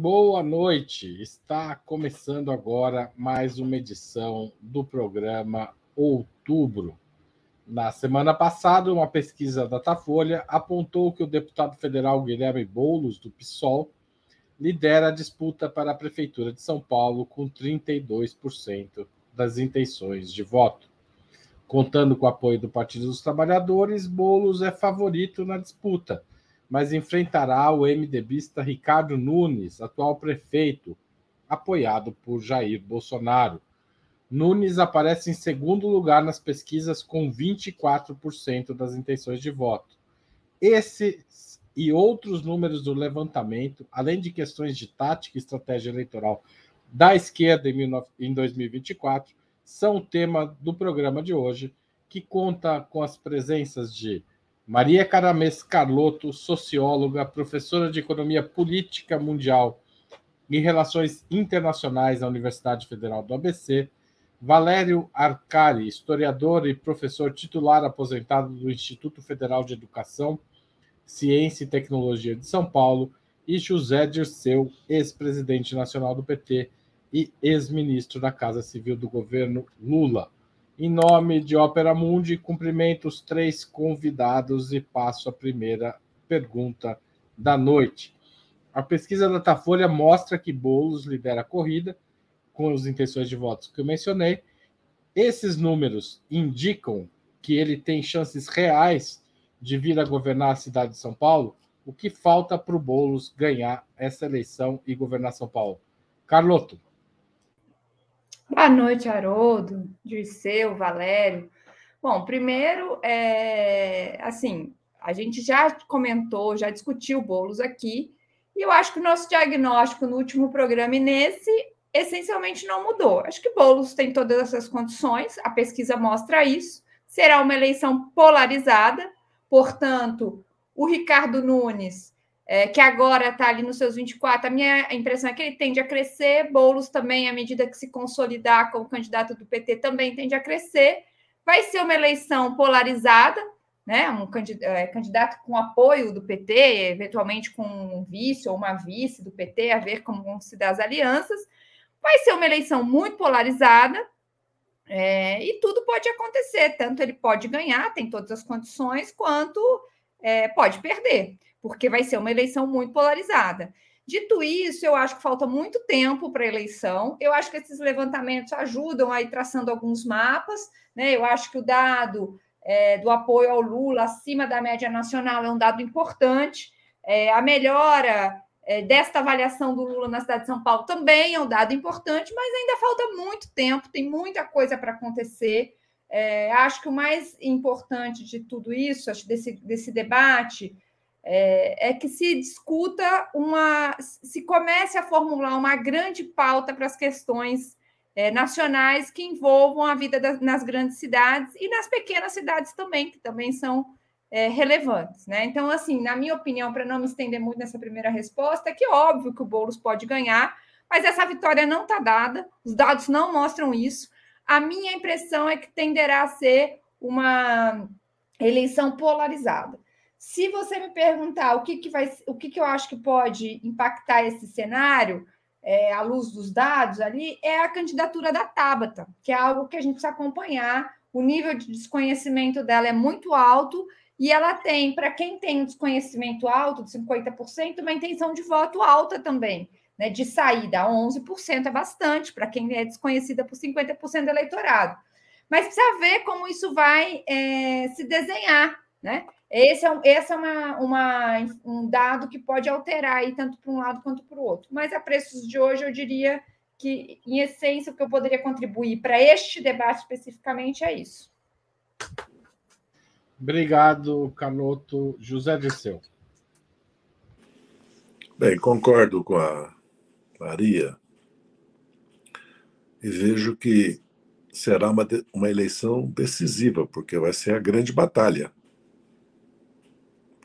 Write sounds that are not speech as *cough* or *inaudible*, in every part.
Boa noite. Está começando agora mais uma edição do programa Outubro. Na semana passada, uma pesquisa da Datafolha apontou que o deputado federal Guilherme Boulos, do PSOL, lidera a disputa para a Prefeitura de São Paulo com 32% das intenções de voto. Contando com o apoio do Partido dos Trabalhadores, Boulos é favorito na disputa mas enfrentará o MDBista Ricardo Nunes, atual prefeito, apoiado por Jair Bolsonaro. Nunes aparece em segundo lugar nas pesquisas com 24% das intenções de voto. Esses e outros números do levantamento, além de questões de tática e estratégia eleitoral da esquerda em 2024, são o tema do programa de hoje, que conta com as presenças de Maria Caramês Carlotto, socióloga, professora de Economia Política Mundial e Relações Internacionais na Universidade Federal do ABC, Valério Arcari, historiador e professor titular aposentado do Instituto Federal de Educação, Ciência e Tecnologia de São Paulo, e José Dirceu, ex-presidente nacional do PT e ex-ministro da Casa Civil do governo Lula. Em nome de Ópera Mundi, cumprimento os três convidados e passo a primeira pergunta da noite. A pesquisa da Datafolha mostra que Boulos lidera a corrida, com as intenções de votos que eu mencionei. Esses números indicam que ele tem chances reais de vir a governar a cidade de São Paulo. O que falta para o Boulos ganhar essa eleição e governar São Paulo? Carloto. Boa noite, Haroldo, Dirceu, Valério. Bom, primeiro, é, assim, a gente já comentou, já discutiu bolos aqui, e eu acho que o nosso diagnóstico no último programa e nesse essencialmente não mudou. Acho que Boulos tem todas essas condições, a pesquisa mostra isso. Será uma eleição polarizada, portanto, o Ricardo Nunes é, que agora está ali nos seus 24, a minha impressão é que ele tende a crescer, Boulos também, à medida que se consolidar como candidato do PT, também tende a crescer. Vai ser uma eleição polarizada, né? Um é, candidato com apoio do PT, eventualmente com um vice ou uma vice do PT, a ver como vão se dar as alianças. Vai ser uma eleição muito polarizada, é, e tudo pode acontecer, tanto ele pode ganhar, tem todas as condições, quanto é, pode perder porque vai ser uma eleição muito polarizada. Dito isso, eu acho que falta muito tempo para a eleição. Eu acho que esses levantamentos ajudam aí traçando alguns mapas. Né? Eu acho que o dado é, do apoio ao Lula acima da média nacional é um dado importante. É, a melhora é, desta avaliação do Lula na cidade de São Paulo também é um dado importante, mas ainda falta muito tempo, tem muita coisa para acontecer. É, acho que o mais importante de tudo isso, acho desse, desse debate, é, é, que se discuta uma, se comece a formular uma grande pauta para as questões é, nacionais que envolvam a vida das, nas grandes cidades e nas pequenas cidades também, que também são é, relevantes. Né? Então, assim, na minha opinião, para não me estender muito nessa primeira resposta, é que óbvio que o Boulos pode ganhar, mas essa vitória não está dada, os dados não mostram isso. A minha impressão é que tenderá a ser uma eleição polarizada. Se você me perguntar o que, que vai, o que, que eu acho que pode impactar esse cenário, é, à luz dos dados ali, é a candidatura da Tabata, que é algo que a gente precisa acompanhar. O nível de desconhecimento dela é muito alto e ela tem, para quem tem um desconhecimento alto, de 50%, uma intenção de voto alta também, né? De saída, 11% é bastante para quem é desconhecida por 50% do eleitorado. Mas precisa ver como isso vai é, se desenhar, né? Esse é, esse é uma, uma, um dado que pode alterar aí, tanto para um lado quanto para o outro. Mas a preços de hoje, eu diria que, em essência, o que eu poderia contribuir para este debate especificamente é isso. Obrigado, Canoto. José Disseu. Bem, concordo com a Maria e vejo que será uma, uma eleição decisiva, porque vai ser a grande batalha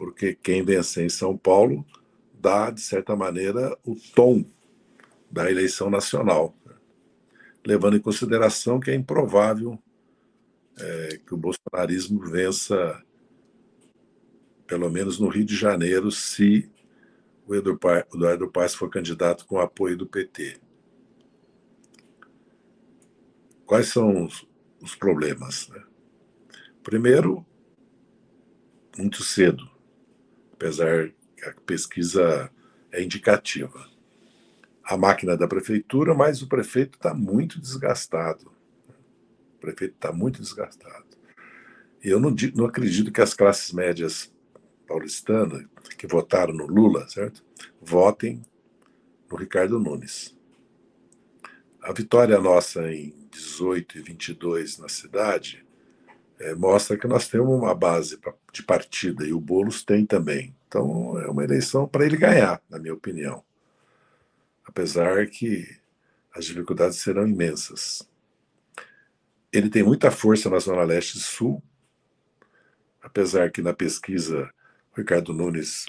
porque quem vencer em São Paulo dá, de certa maneira, o tom da eleição nacional, levando em consideração que é improvável é, que o bolsonarismo vença, pelo menos no Rio de Janeiro, se o Eduardo Paes for candidato com apoio do PT. Quais são os, os problemas? Né? Primeiro, muito cedo, apesar que a pesquisa é indicativa. A máquina da prefeitura, mas o prefeito está muito desgastado. O prefeito está muito desgastado. E eu não, não acredito que as classes médias paulistanas que votaram no Lula, certo? Votem no Ricardo Nunes. A vitória nossa em 18 e 22 na cidade é, mostra que nós temos uma base de partida e o Boulos tem também. Então é uma eleição para ele ganhar, na minha opinião. Apesar que as dificuldades serão imensas. Ele tem muita força na Zona Leste e Sul, apesar que na pesquisa o Ricardo Nunes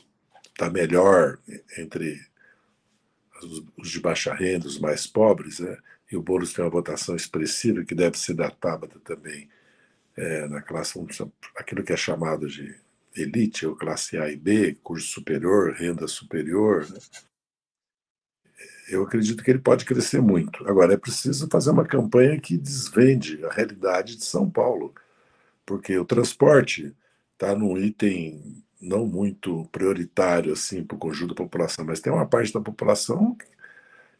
está melhor entre os de baixa renda, os mais pobres, né? e o Boulos tem uma votação expressiva que deve ser da Tabata também é, na classe, aquilo que é chamado de elite, ou classe A e B, curso superior, renda superior. Né? Eu acredito que ele pode crescer muito. Agora, é preciso fazer uma campanha que desvende a realidade de São Paulo, porque o transporte está num item não muito prioritário assim para o conjunto da população, mas tem uma parte da população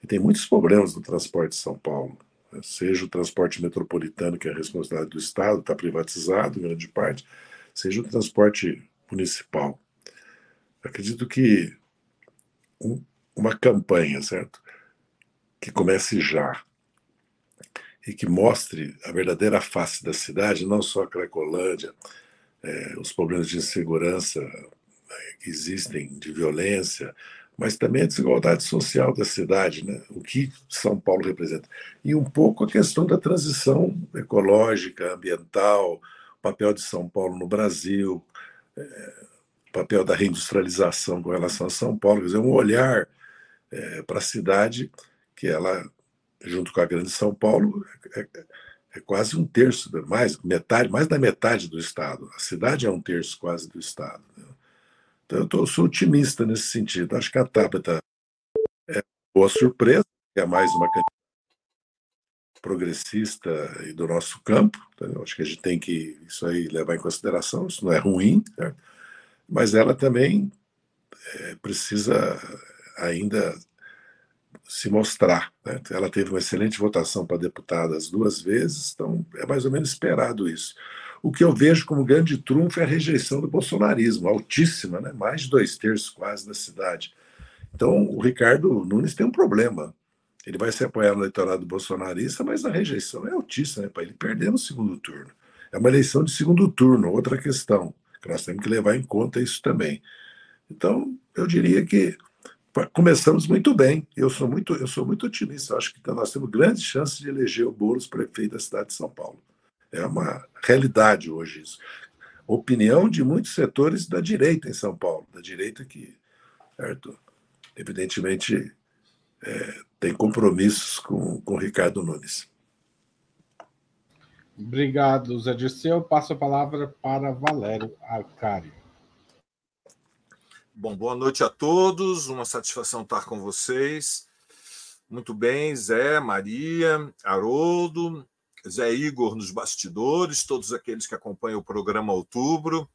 que tem muitos problemas no transporte de São Paulo. Seja o transporte metropolitano, que é a responsabilidade do Estado, está privatizado em grande parte, seja o transporte municipal. Acredito que um, uma campanha, certo? Que comece já e que mostre a verdadeira face da cidade, não só a Cracolândia, é, os problemas de insegurança né, que existem, de violência, mas também a desigualdade social da cidade, né? o que São Paulo representa. E um pouco a questão da transição ecológica, ambiental, o papel de São Paulo no Brasil, é, o papel da reindustrialização com relação a São Paulo, quer dizer, um olhar é, para a cidade que ela, junto com a grande São Paulo, é, é quase um terço, mais metade, mais da metade do estado. A cidade é um terço quase do estado. Né? Então eu, tô, sou otimista nesse sentido. Acho que a Tabata é boa surpresa, é mais uma progressista e do nosso campo. Então, acho que a gente tem que isso aí levar em consideração. Isso não é ruim, certo? mas ela também é, precisa ainda se mostrar. Né? Ela teve uma excelente votação para deputada as duas vezes, então é mais ou menos esperado isso. O que eu vejo como grande trunfo é a rejeição do bolsonarismo, altíssima, né? mais de dois terços quase da cidade. Então, o Ricardo Nunes tem um problema. Ele vai se apoiar no eleitorado bolsonarista, mas a rejeição é altíssima, né? para ele perder no segundo turno. É uma eleição de segundo turno, outra questão, que nós temos que levar em conta isso também. Então, eu diria que começamos muito bem. Eu sou muito, eu sou muito otimista. Eu acho que nós temos grandes chances de eleger o Boulos prefeito da cidade de São Paulo. É uma realidade hoje isso. Opinião de muitos setores da direita em São Paulo, da direita que, certo, evidentemente, é, tem compromissos com, com Ricardo Nunes. Obrigado, Zé Dirceu. Passo a palavra para Valério Arcário. Bom, boa noite a todos, uma satisfação estar com vocês. Muito bem, Zé, Maria, Haroldo, Zé Igor nos bastidores, todos aqueles que acompanham o programa Outubro.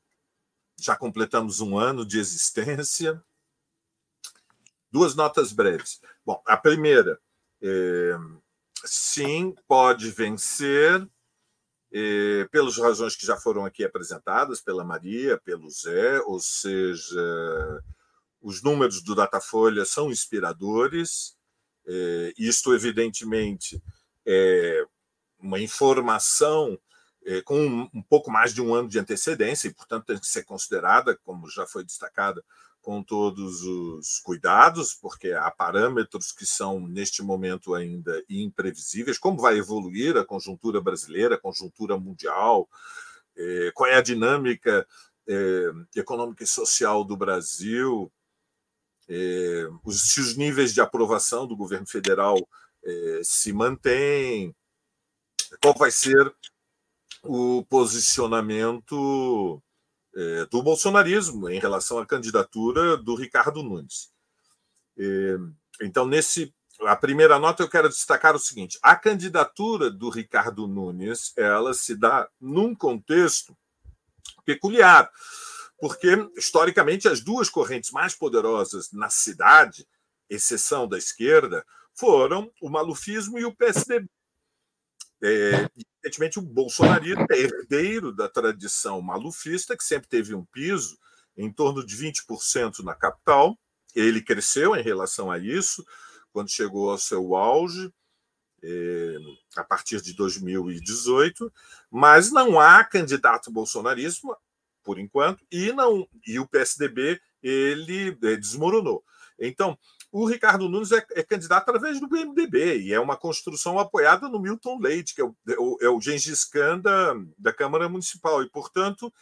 Já completamos um ano de existência. Duas notas breves. Bom, a primeira, é, sim, pode vencer, eh, pelas razões que já foram aqui apresentadas pela Maria, pelo Zé, ou seja, os números do Datafolha são inspiradores. Eh, isto, evidentemente, é uma informação eh, com um, um pouco mais de um ano de antecedência e, portanto, tem que ser considerada, como já foi destacado, com todos os cuidados, porque há parâmetros que são, neste momento, ainda imprevisíveis. Como vai evoluir a conjuntura brasileira, a conjuntura mundial? É, qual é a dinâmica é, econômica e social do Brasil? É, se os níveis de aprovação do governo federal se mantêm? Qual vai ser o posicionamento é, do bolsonarismo em relação à candidatura do Ricardo Nunes. Então, nesse a primeira nota eu quero destacar o seguinte: a candidatura do Ricardo Nunes ela se dá num contexto peculiar, porque historicamente as duas correntes mais poderosas na cidade, exceção da esquerda, foram o malufismo e o PSDB. É, evidentemente, o bolsonarismo é herdeiro da tradição malufista, que sempre teve um piso em torno de 20% na capital. Ele cresceu em relação a isso quando chegou ao seu auge, é, a partir de 2018, mas não há candidato bolsonarismo, por enquanto, e não e o PSDB ele é, desmoronou. Então, o Ricardo Nunes é, é, candidato através do MDB, e é uma construção apoiada no Milton Leite, que é o, é o, é o Gengis Khan da, da Câmara Municipal, e, portanto,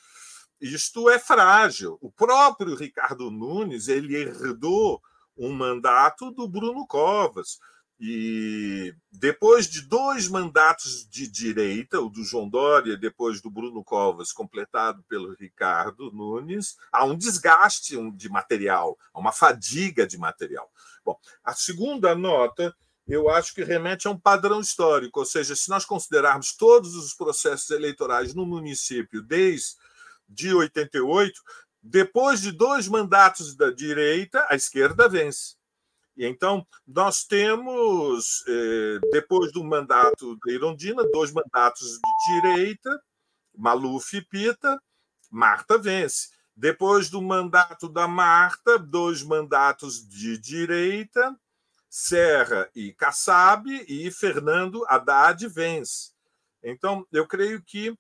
isto é frágil. O próprio Ricardo Nunes ele herdou um mandato do Bruno Covas. E depois de dois mandatos de direita, o do João Dória, depois do Bruno Covas, completado pelo Ricardo Nunes, há um desgaste de material, há uma fadiga de material. Bom, a segunda nota eu acho que remete a um padrão histórico, ou seja, se nós considerarmos todos os processos eleitorais no município desde 88, depois de dois mandatos da direita, a esquerda vence. Então, nós temos, eh, depois do mandato da Irondina, dois mandatos de direita, Maluf e Pita, Marta vence. Depois do mandato da Marta, dois mandatos de direita, Serra e Kassab, e Fernando Haddad vence. Então, eu creio que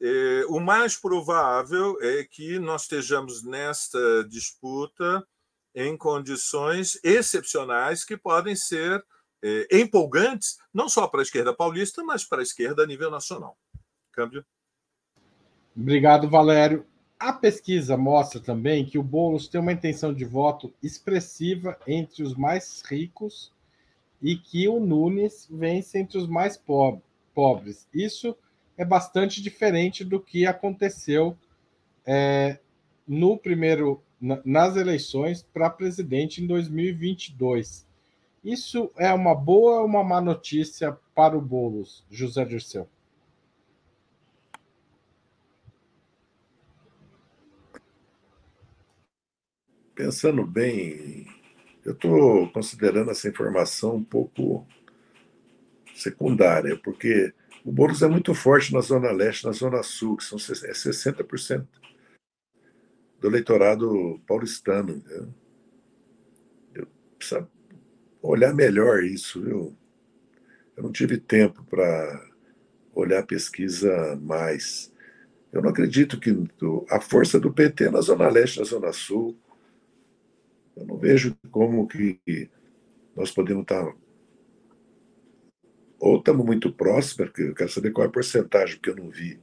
é, o mais provável é que nós estejamos nesta disputa em condições excepcionais que podem ser é, empolgantes, não só para a esquerda paulista, mas para a esquerda a nível nacional. Câmbio. Obrigado, Valério. A pesquisa mostra também que o Boulos tem uma intenção de voto expressiva entre os mais ricos e que o Nunes vence entre os mais pobres. Isso é bastante diferente do que aconteceu é, no primeiro nas eleições para presidente em 2022. Isso é uma boa ou uma má notícia para o Bolos, José Dirceu? Pensando bem, eu estou considerando essa informação um pouco secundária, porque o Boulos é muito forte na Zona Leste, na Zona Sul, que são é 60% do eleitorado paulistano. Entendeu? Eu preciso olhar melhor isso, viu? Eu não tive tempo para olhar a pesquisa mais. Eu não acredito que a força do PT é na Zona Leste, na Zona Sul. Eu não vejo como que nós podemos estar ou estamos muito próximos, porque eu quero saber qual é a porcentagem, que eu não vi,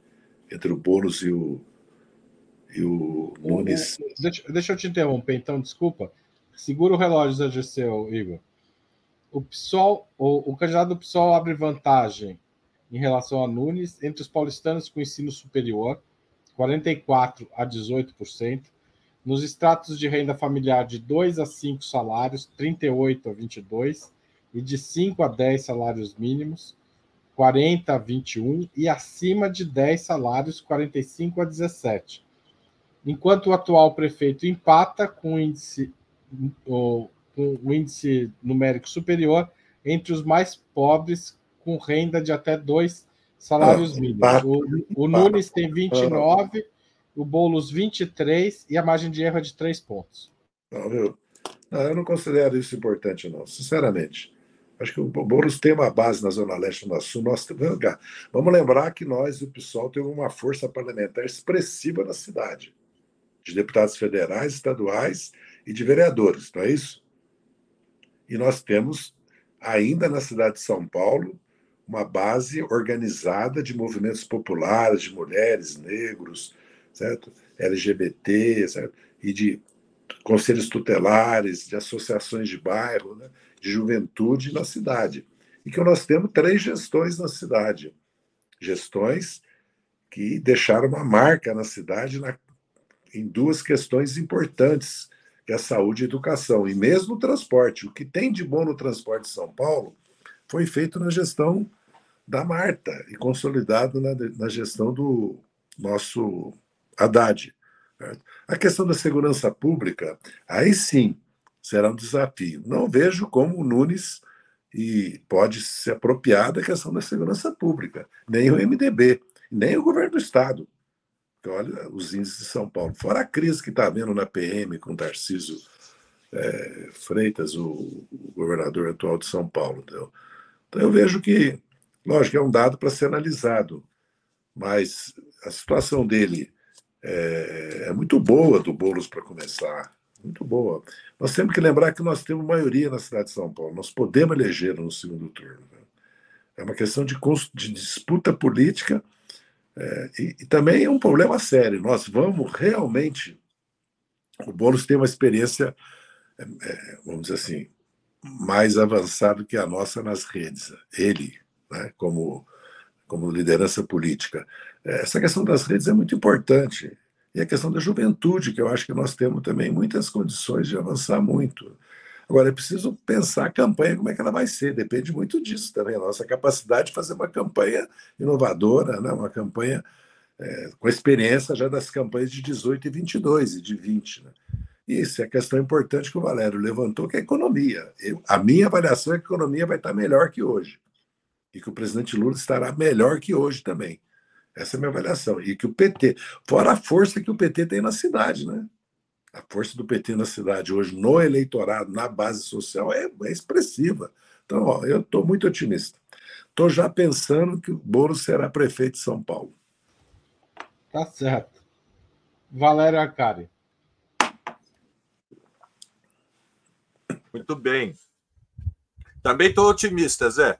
entre o Boulos e o, e o Nunes. Deixa, deixa eu te interromper, então, desculpa. Segura o relógio, Zé Dirceu, Igor. O PSOL, o, o candidato do PSOL abre vantagem em relação a Nunes entre os paulistanos com ensino superior, 44% a 18%. Nos estratos de renda familiar de 2 a 5 salários, 38 a 22 e de 5 a 10 salários mínimos, 40 a 21 e acima de 10 salários, 45 a 17. Enquanto o atual prefeito empata com o índice, o, com o índice numérico superior entre os mais pobres com renda de até dois salários ah, mínimos. O, o Nunes tem 29, o Boulos 23 e a margem de erro é de 3 pontos. Não, viu? Não, eu não considero isso importante, não, sinceramente. Acho que o Boulos tem uma base na Zona Leste, no Sul. Nós, vamos lembrar que nós, o PSOL, temos uma força parlamentar expressiva na cidade, de deputados federais, estaduais e de vereadores, não é isso? E nós temos, ainda na cidade de São Paulo, uma base organizada de movimentos populares, de mulheres, negros, certo? LGBT, certo? E de conselhos tutelares, de associações de bairro, né? de juventude na cidade. E que nós temos três gestões na cidade. Gestões que deixaram uma marca na cidade na, em duas questões importantes que é saúde e educação. E mesmo o transporte. O que tem de bom no transporte de São Paulo foi feito na gestão da Marta e consolidado na, na gestão do nosso Haddad. A questão da segurança pública, aí sim, será um desafio. Não vejo como o Nunes e pode se apropriar da questão da segurança pública, nem o MDB, nem o governo do Estado. Então, olha os índices de São Paulo. Fora a crise que está havendo na PM com Tarcísio é, Freitas, o, o, governador atual de São Paulo. Entendeu? Então, eu vejo que, lógico, é um dado para ser analisado, mas a situação dele é, é muito boa do Boulos para começar. Muito boa. Nós temos que lembrar que nós temos maioria na cidade de São Paulo. Nós podemos eleger no segundo turno. Né? É uma questão de, de disputa política é, e, e, também é um problema sério. Nós vamos realmente. O Boulos tem uma experiência, é, é, vamos dizer assim, mais avançada que a nossa nas redes. Ele, né, como, como liderança política. É, essa questão das redes é muito importante. E a questão da juventude, que eu acho que nós temos também muitas condições de avançar muito. Agora, é preciso pensar a campanha, como é que ela vai ser, depende muito disso também, a nossa capacidade de fazer uma campanha inovadora, né? uma campanha é, com experiência já das campanhas de 18 e 22 e de 20. Né? E isso é a questão importante que o Valério levantou, que é a economia. Eu, a minha avaliação é que a economia vai estar melhor que hoje. E que o presidente Lula estará melhor que hoje também. Essa é a minha avaliação. E que o PT, fora a força que o PT tem na cidade, né? A força do PT na cidade hoje, no eleitorado, na base social, é, é expressiva. Então, ó, eu estou muito otimista. Estou já pensando que o Boulos será prefeito de São Paulo. Tá certo. Valério Arcari. Muito bem. Também estou otimista, Zé.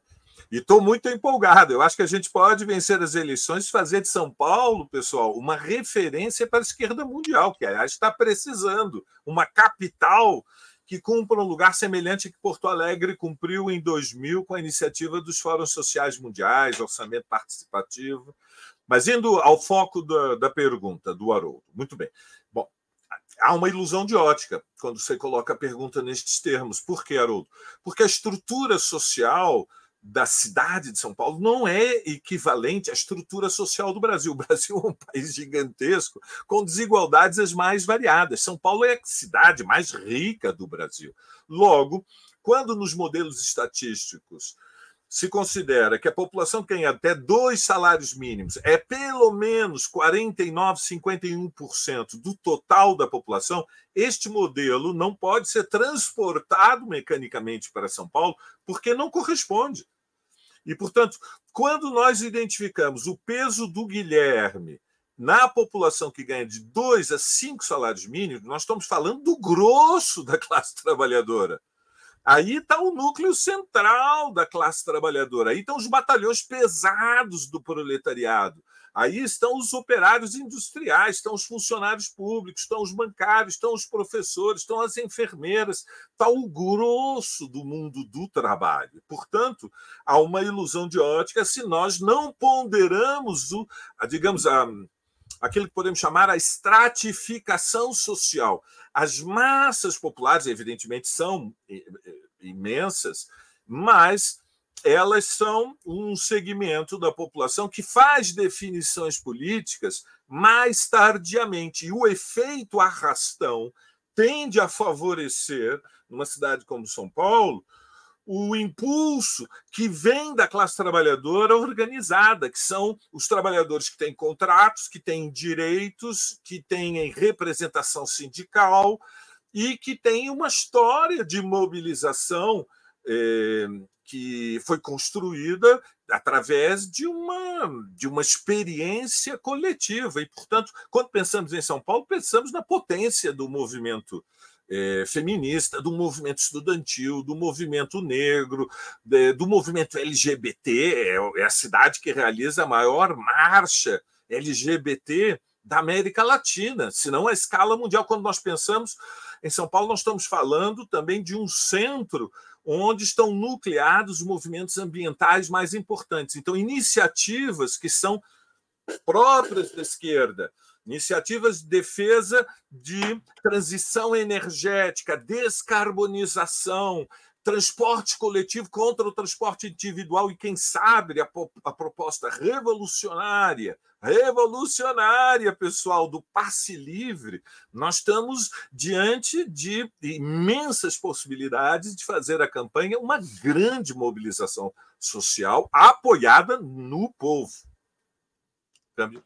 E estou muito empolgado. Eu acho que a gente pode vencer as eleições e fazer de São Paulo, pessoal, uma referência para a esquerda mundial, que aliás está precisando. Uma capital que cumpra um lugar semelhante que Porto Alegre cumpriu em 2000 com a iniciativa dos Fóruns Sociais Mundiais, orçamento participativo. Mas indo ao foco da, da pergunta do Haroldo. Muito bem. Bom, há uma ilusão de ótica quando você coloca a pergunta nestes termos. Por que, Haroldo? Porque a estrutura social da cidade de São Paulo não é equivalente à estrutura social do Brasil. *laughs* O Brasil é um país gigantesco, com desigualdades as mais variadas. São Paulo é a cidade mais rica do Brasil. Logo, quando nos modelos estatísticos se considera que a população que tem até dois salários mínimos é pelo menos 49, 51% do total da população, este modelo não pode ser transportado mecanicamente para São Paulo, porque não corresponde. E, portanto, quando nós identificamos o peso do Guilherme na população que ganha de dois a cinco salários mínimos, nós estamos falando do grosso da classe *laughs* trabalhadora. Aí está o núcleo central da classe trabalhadora, aí estão os batalhões pesados do proletariado. Aí estão os operários industriais, estão os funcionários públicos, estão os bancários, estão os professores, estão as enfermeiras, está o grosso do mundo do trabalho. Portanto, há uma ilusão de ótica se nós não ponderamos o, digamos, a, aquilo que podemos chamar a estratificação social. As massas populares, evidentemente, são imensas, mas elas são um segmento da população que faz definições políticas mais tardiamente. E o efeito arrastão tende a favorecer, numa cidade como São Paulo, o impulso que vem da classe trabalhadora organizada, que são os trabalhadores que têm contratos, que têm direitos, que têm representação sindical e que têm uma história de mobilização eh, que foi construída através de uma, de uma experiência coletiva. E, portanto, quando pensamos em São Paulo, pensamos na potência do movimento é, feminista, do movimento estudantil, do movimento negro, de, do movimento LGBT. É, é a cidade que realiza a maior marcha LGBT da América Latina, se não a escala mundial. Quando nós pensamos em São Paulo, nós estamos falando também de um centro onde estão nucleados os movimentos ambientais mais importantes. Então, iniciativas que são próprias da esquerda, iniciativas de defesa de transição energética, descarbonização, transporte coletivo contra o transporte individual e, quem sabe, a, proposta revolucionária, revolucionária, pessoal, do passe livre, nós estamos diante de imensas possibilidades de fazer a campanha uma grande mobilização social apoiada no povo. Câmbio.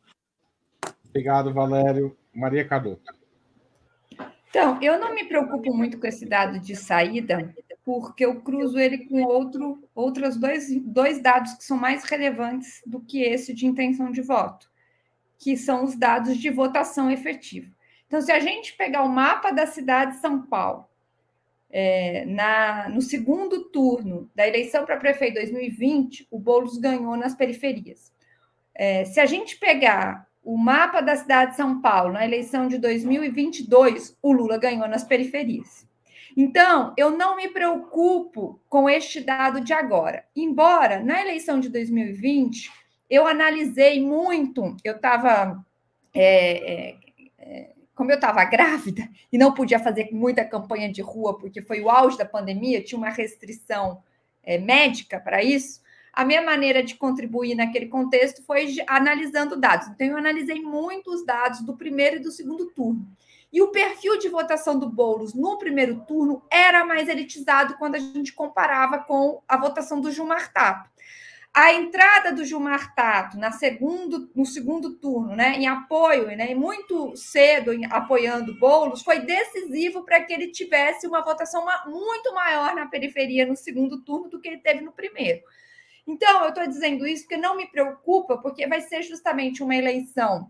Obrigado, Valério. Maria Cardoso. Então, eu não me preocupo muito com esse dado de saída, porque eu cruzo ele com outro, outros dois, dois dados que são mais relevantes do que esse de intenção de voto, que são os dados de votação efetiva. Então, se a gente pegar o mapa da cidade de São Paulo, é, na, no segundo turno da eleição para prefeito 2020, o Boulos ganhou nas periferias. É, se a gente pegar o mapa da cidade de São Paulo na eleição de 2022, o Lula ganhou nas periferias. Então, eu não me preocupo com este dado de agora. Embora na eleição de 2020 eu analisei muito, eu estava. É, é, é, como eu estava grávida e não podia fazer muita campanha de rua, porque foi o auge da pandemia, tinha uma restrição é, médica para isso, a minha maneira de contribuir naquele contexto foi analisando dados. Então, eu analisei muitos dados do primeiro e do segundo turno. E o perfil de votação do Boulos no primeiro turno era mais elitizado quando a gente comparava com a votação do Gilmar Tato. A entrada do Gilmar Tato na segundo, no segundo turno, né, em apoio, né, muito cedo em, apoiando Boulos, foi decisivo para que ele tivesse uma votação muito maior na periferia no segundo turno do que ele teve no primeiro. Então, eu estou dizendo isso porque não me preocupa, porque vai ser justamente uma eleição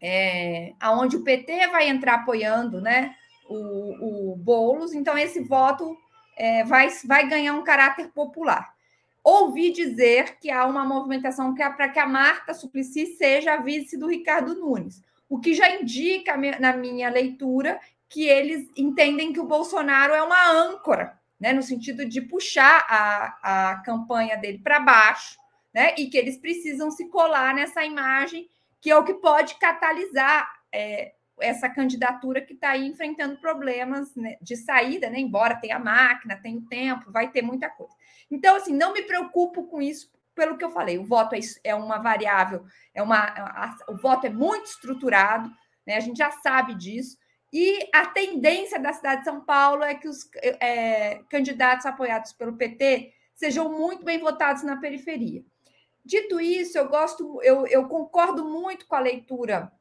é, onde o PT vai entrar apoiando né, o, o Boulos, então esse voto é, vai, vai ganhar um caráter popular. Ouvi dizer que há uma movimentação que é para que a Marta Suplicy seja a vice do Ricardo Nunes, o que já indica na minha leitura que eles entendem que o Bolsonaro é uma âncora, né, no sentido de puxar a, a campanha dele para baixo, né, e que eles precisam se colar nessa imagem que é o que pode catalisar é, essa candidatura que está aí enfrentando problemas né, de saída, né? embora tenha máquina, tenha o tempo, vai ter muita coisa. Então, assim, não me preocupo com isso, pelo que eu falei. O voto é, é uma variável, é uma, a, o voto é muito estruturado, né? a gente já sabe disso. E a tendência da cidade de São Paulo é que os é, candidatos apoiados pelo PT sejam muito bem votados na periferia. Dito isso, eu gosto, eu, eu concordo muito com a leitura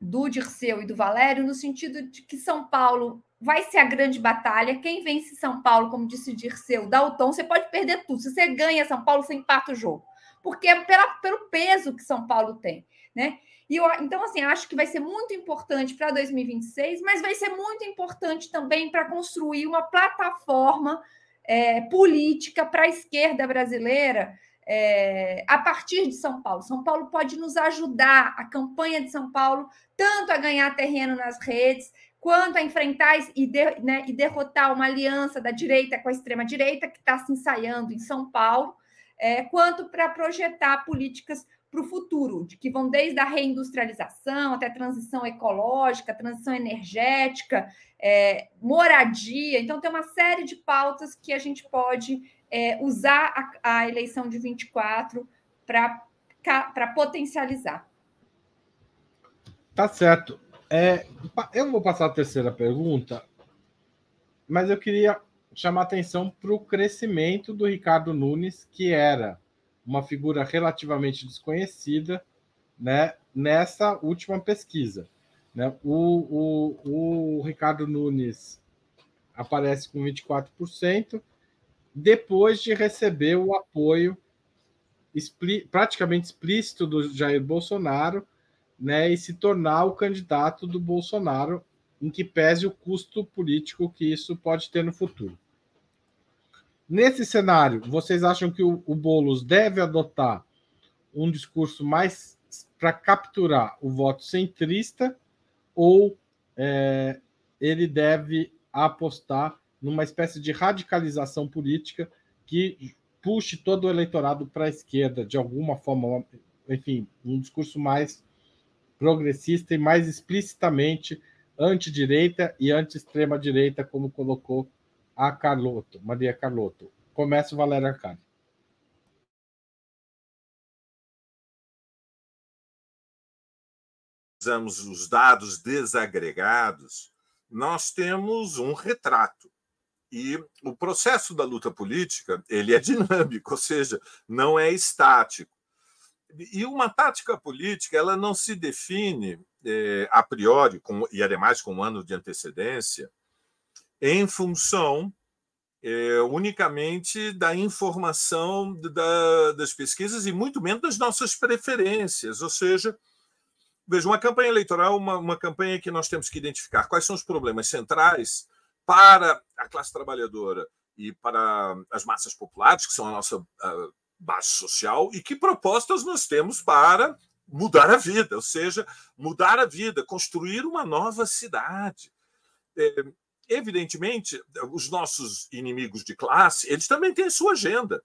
do Dirceu e do Valério, no sentido de que São Paulo vai ser a grande batalha. Quem vence São Paulo, como disse o Dirceu, dá o tom, você pode perder tudo. Se você ganha São Paulo, você empata o jogo. Porque é pela, pelo peso que São Paulo tem, né? E eu, então, assim, acho que vai ser muito importante para 2026, mas vai ser muito importante também para construir uma plataforma é, política para a esquerda brasileira é, a partir de São Paulo. São Paulo pode nos ajudar, a campanha de São Paulo, tanto a ganhar terreno nas redes, quanto a enfrentar e, de, né, e derrotar uma aliança da direita com a extrema-direita, que está se ensaiando em São Paulo, é, quanto para projetar políticas para o futuro, de que vão desde a reindustrialização até a transição ecológica, transição energética, é, moradia. Então, tem uma série de pautas que a gente pode é, usar a, a, eleição de 24 para potencializar. Tá certo. É, eu vou passar a terceira pergunta, mas eu queria chamar atenção para o crescimento do Ricardo Nunes, que era uma figura relativamente desconhecida né, nessa última pesquisa. Né? O, o, o Ricardo Nunes aparece com 24%, depois de receber o apoio praticamente explícito do Jair Bolsonaro, né, e se tornar o candidato do Bolsonaro, em que pese o custo político que isso pode ter no futuro. Nesse cenário, vocês acham que o, o Boulos deve adotar um discurso mais para capturar o voto centrista ou é, ele deve apostar numa espécie de radicalização política que puxe todo o eleitorado para a esquerda, de alguma forma, enfim, um discurso mais progressista e mais explicitamente antidireita e anti-extrema-direita, como colocou a Carlotto, Maria Carlotto. Começa o Valério Arcade. Usamos os dados desagregados, nós temos um retrato. E o processo da luta política ele é *laughs* dinâmico, ou seja, não é estático. E uma tática política ela não se define é, a priori, com, e ademais com um ano de antecedência, em função é, unicamente da informação da, das pesquisas e muito menos das nossas preferências. Ou seja, veja, uma campanha eleitoral, uma, uma campanha que nós temos que identificar quais são os problemas centrais para a classe trabalhadora e para as massas populares, que são a nossa a base social, e que propostas nós temos para mudar a vida, ou seja, mudar a vida, construir uma nova cidade. É, evidentemente, os nossos inimigos de classe, eles também têm sua agenda.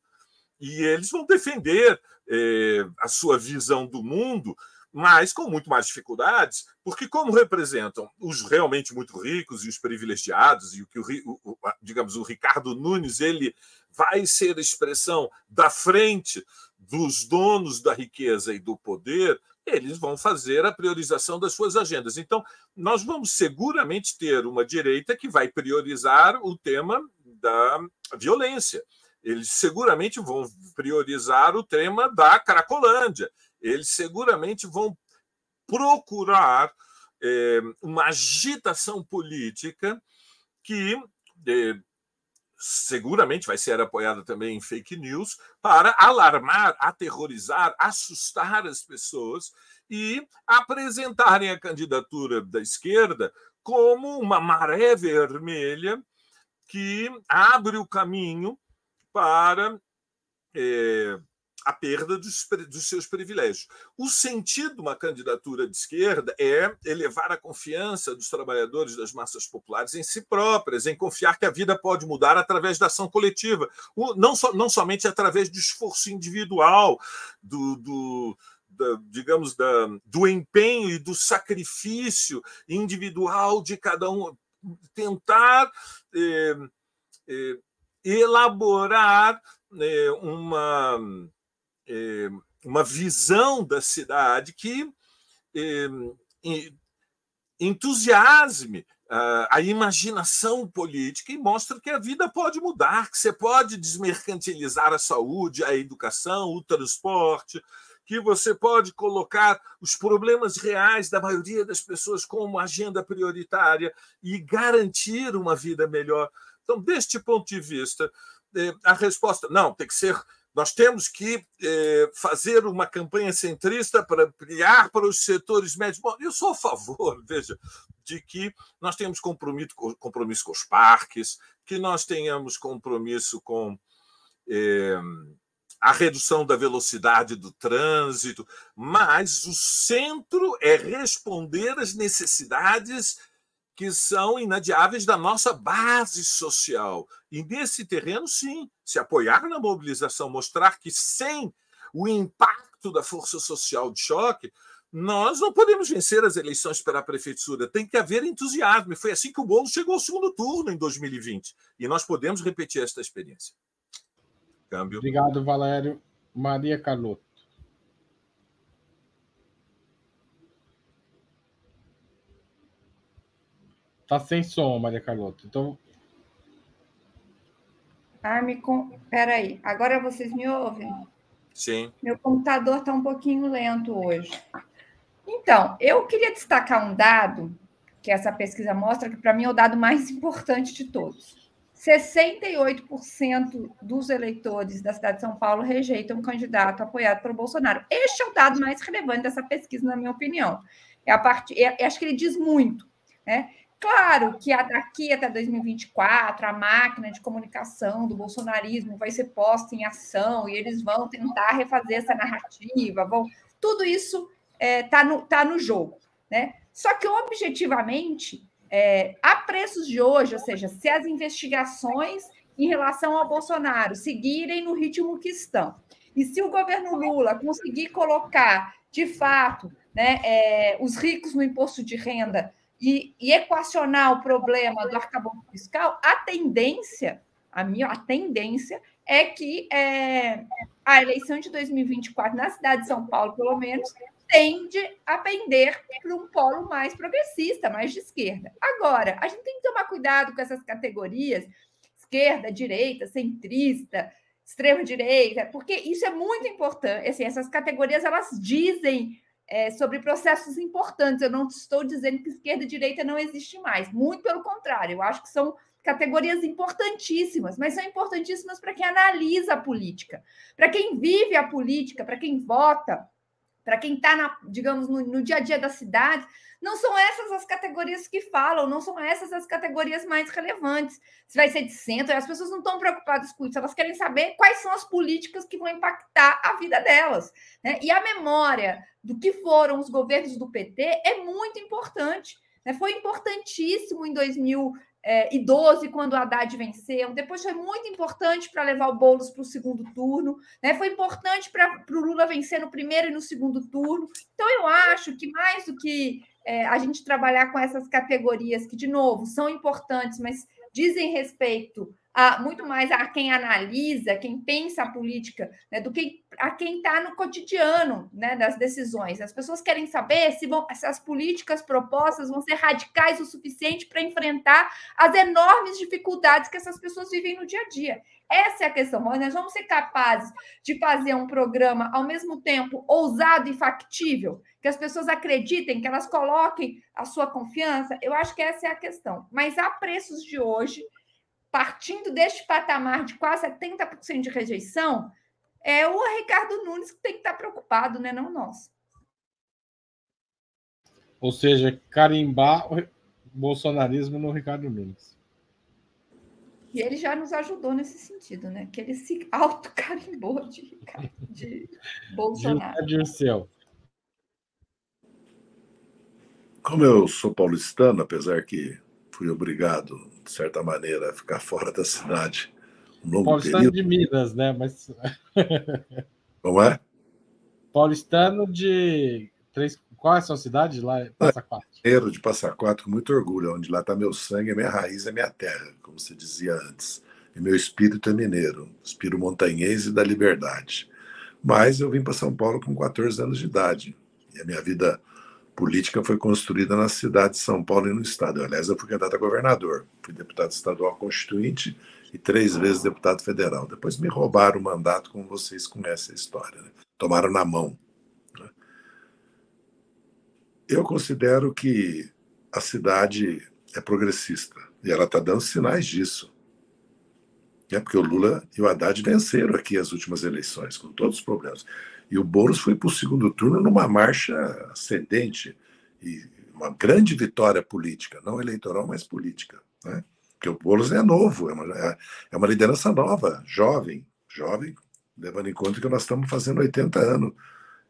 E eles vão defender é, a sua visão do mundo, mas com muito mais dificuldades, porque como representam os realmente muito ricos e os privilegiados, e o que o, o digamos o Ricardo Nunes, ele vai ser a expressão da frente dos donos da riqueza e do poder, eles vão fazer a priorização das suas agendas. Então, nós vamos seguramente ter uma direita que vai priorizar o tema da violência. Eles seguramente vão priorizar o tema da Cracolândia. Eles seguramente vão procurar é, uma agitação política que é, seguramente vai ser apoiada também em fake news, para alarmar, aterrorizar, assustar as pessoas e apresentarem a candidatura da esquerda como uma maré vermelha que abre o caminho para é, a perda dos, dos, seus privilégios. O sentido de uma candidatura de esquerda é elevar a confiança dos trabalhadores das massas populares em si próprias, em confiar que a vida pode mudar através da ação coletiva, não, so, não somente através do esforço individual, do, do da, digamos, da, do empenho e do sacrifício individual de cada um, tentar eh, eh, elaborar eh, uma é, uma visão da cidade que é, entusiasme a imaginação política e mostra que a vida pode mudar, que você pode desmercantilizar a saúde, a educação, o transporte, que você pode colocar os problemas reais da maioria das pessoas como agenda prioritária e garantir uma vida melhor. Então, deste ponto de vista, é, a resposta não tem que ser nós temos que eh, fazer uma campanha centrista para ampliar para os setores médios. Bom, eu sou a favor, *laughs* veja, de que nós tenhamos compromisso, compromisso com os parques, que nós tenhamos compromisso com eh, a redução da velocidade do trânsito, mas o centro é responder às necessidades que são inadiáveis da nossa base social. E nesse terreno, sim, se apoiar na mobilização, mostrar que sem o impacto da força social de choque, nós não podemos vencer as eleições para a prefeitura. Tem que haver entusiasmo. E foi assim que o Bolo chegou ao segundo turno em 2020. E nós podemos repetir esta experiência. Câmbio. Obrigado, Valério. Maria Carlotto. Tá sem som, Maria Carlota. Então. Ah, me com... Peraí, agora vocês me ouvem? Sim. Meu computador está um pouquinho lento hoje. Então, eu queria destacar um dado que essa pesquisa mostra, que para mim é o dado mais *laughs* importante de todos. 68% dos eleitores da cidade de São Paulo rejeitam um candidato apoiado pelo Bolsonaro. Este é o dado mais relevante dessa pesquisa, na minha opinião. É a part... É, acho que ele diz muito. Né? Claro que daqui até 2024 a máquina de comunicação do bolsonarismo vai ser posta em ação e eles vão tentar refazer essa narrativa, vão tudo isso está é, tá no, tá no jogo, né? Só que objetivamente, é, a preços de hoje, ou seja, se as investigações em relação ao Bolsonaro seguirem no ritmo que estão, e se o governo Lula conseguir colocar de fato né, é, os ricos no imposto de renda e, e equacionar o problema do arcabouço fiscal, a tendência, a minha a tendência é que é, a eleição de 2024 na cidade de São Paulo, pelo menos, tende a pender para um polo mais progressista, mais de esquerda. Agora, a gente tem que tomar cuidado com essas categorias, esquerda, direita, centrista, extrema direita, porque isso é muito importante. Assim, essas categorias elas dizem é, sobre processos importantes. Eu não estou dizendo que esquerda e direita não existe mais. Muito pelo contrário, eu acho que são categorias importantíssimas, mas são importantíssimas para quem analisa a política, para quem vive a política, para quem vota, para quem está, digamos, no, no, dia a dia da cidade, não são essas as categorias que falam, não são essas as categorias mais relevantes. Se vai ser de centro, as pessoas não estão preocupadas com isso, elas querem saber quais são as políticas que vão impactar a vida delas. Né? E a memória do que foram os governos do PT é muito importante. Né? Foi importantíssimo em 2000 é, e 12, quando o Haddad venceu. Depois foi muito importante para levar o Boulos para o segundo turno. Né? Foi importante para o Lula vencer no primeiro e no segundo turno. Então, eu acho que mais do que é, a gente trabalhar com essas categorias, que, de novo, são importantes, mas dizem respeito a, muito mais a quem analisa, quem pensa a política, né, do que a quem está no cotidiano né, das decisões. As pessoas querem saber se, vão, se as políticas propostas vão ser radicais o suficiente para enfrentar as enormes dificuldades que essas pessoas vivem no dia a dia. Essa é a questão. Nós vamos ser capazes de fazer um programa ao mesmo tempo ousado e factível, que as pessoas acreditem, que elas coloquem a sua confiança. Eu acho que essa é a questão. Mas há preços de hoje partindo deste patamar de quase 70% de rejeição, é o Ricardo Nunes que tem que estar preocupado, né? não nós. Ou seja, carimbar o bolsonarismo no Ricardo Nunes. E ele já nos ajudou nesse sentido, né? Que ele se auto-carimbou de, de *laughs* Bolsonaro. De Dirceu. Como eu sou paulistano, apesar que fui obrigado de certa maneira, ficar *laughs* fora da cidade um longo Paulistano período. de Minas, né? Mas... *laughs* Como é? Paulistano de... Três... Qual é a sua cidade lá? Passa Quatro. Mineiro de Passa Quatro, com muito orgulho, onde lá está meu sangue, a minha raiz, a minha terra, como se dizia antes. E meu espírito é mineiro, espírito montanhês e da liberdade. Mas eu vim para São Paulo com 14 anos de idade. E a minha vida política foi construída na cidade de São Paulo e no estado. aliás, eu fui candidato a governador, fui deputado estadual constituinte e três vezes deputado federal. Depois me roubaram o mandato, como vocês conhecem a história. Né? Tomaram na mão. Né? Eu considero que a cidade é progressista e ela está dando sinais disso. É porque o Lula e o Haddad venceram aqui as últimas eleições, com todos os problemas. E o Boulos foi para o segundo turno numa marcha ascendente e uma grande vitória política, não eleitoral, mas política. Né? Porque o Boulos é novo, é uma, é, é uma liderança nova, jovem, jovem, levando em conta que nós estamos fazendo 80 anos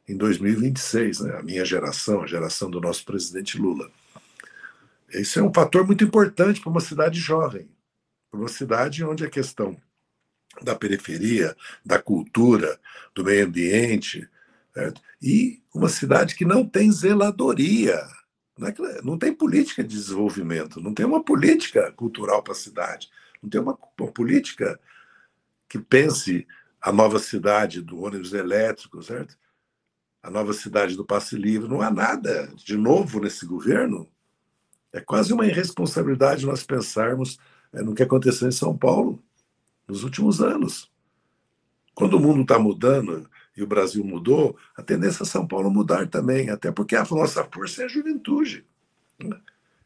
em 2026, né? a minha geração, a geração do nosso presidente Lula. Esse é um fator muito importante para uma cidade jovem, para uma cidade onde a questão da periferia, da cultura, do meio ambiente, certo? e uma cidade que não tem zeladoria, não, é não tem política de desenvolvimento, não tem uma política cultural para a cidade, não tem uma, uma política que pense a nova cidade do ônibus elétrico, certo? A nova cidade do passe livre, não há nada de novo nesse governo. É quase uma irresponsabilidade nós pensarmos é, no que aconteceu em São Paulo nos últimos anos. Quando o mundo está mudando e o Brasil mudou, a tendência é São Paulo mudar também, até porque a nossa força é a juventude. Né?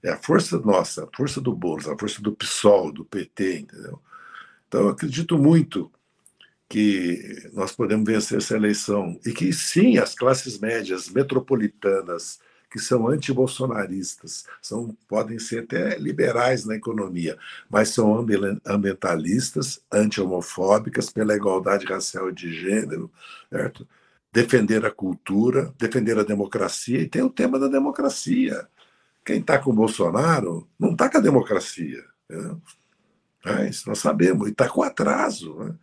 É a força nossa, a força do Boulos, a força do PSOL, do PT, entendeu? Então, eu acredito muito que nós podemos vencer essa eleição e que sim, as classes médias metropolitanas, que são antibolsonaristas, são, podem ser até liberais na economia, mas são ambientalistas, anti-homofóbicas, pela igualdade racial e de gênero, certo? defender a cultura, defender a democracia, e tem o tema da democracia. Quem está com o Bolsonaro não está com a democracia. Né? É, isso nós sabemos, e está com atraso. Né?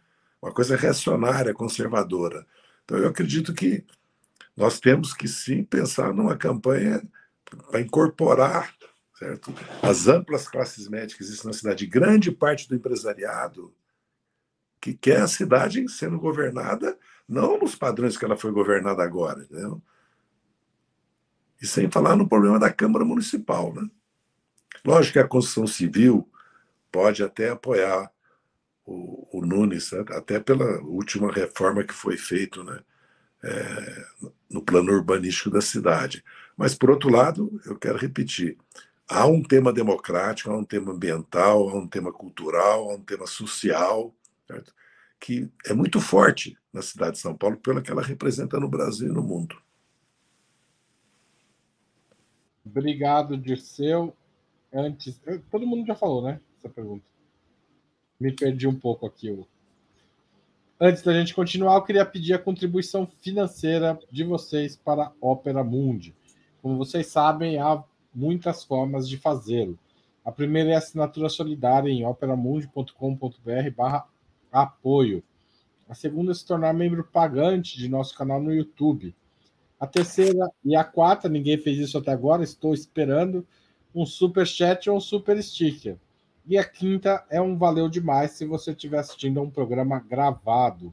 Uma coisa reacionária, conservadora. Então, eu acredito que nós temos que sim pensar numa campanha para incorporar certo? as amplas classes médicas que existem na cidade, grande parte do empresariado que quer a cidade sendo governada não nos padrões que ela foi governada agora, entendeu? E sem falar no problema da Câmara Municipal, né? Lógico que a construção civil pode até apoiar o, o Nunes, né? até pela última reforma que foi feita né? É, no plano urbanístico da cidade. Mas, por outro lado, eu quero repetir: há um tema democrático, há um tema ambiental, há um tema cultural, há um tema social, certo? que é muito forte na cidade de São Paulo, pela que ela representa no Brasil e no mundo. Obrigado, Dirceu. Antes, todo mundo já falou, né? Essa pergunta. Me perdi um pouco aqui. Antes da gente continuar, eu queria pedir a contribuição financeira de vocês para a Opera Mundi. Como vocês sabem, há muitas formas de fazê-lo. A primeira é a assinatura solidária em operamundi.com.br barra apoio. A segunda é se tornar membro pagante de nosso canal no YouTube. A terceira e a quarta, ninguém fez isso até agora, estou esperando um super chat ou um super sticker. E a quinta é um valeu demais se você estiver assistindo a um programa gravado.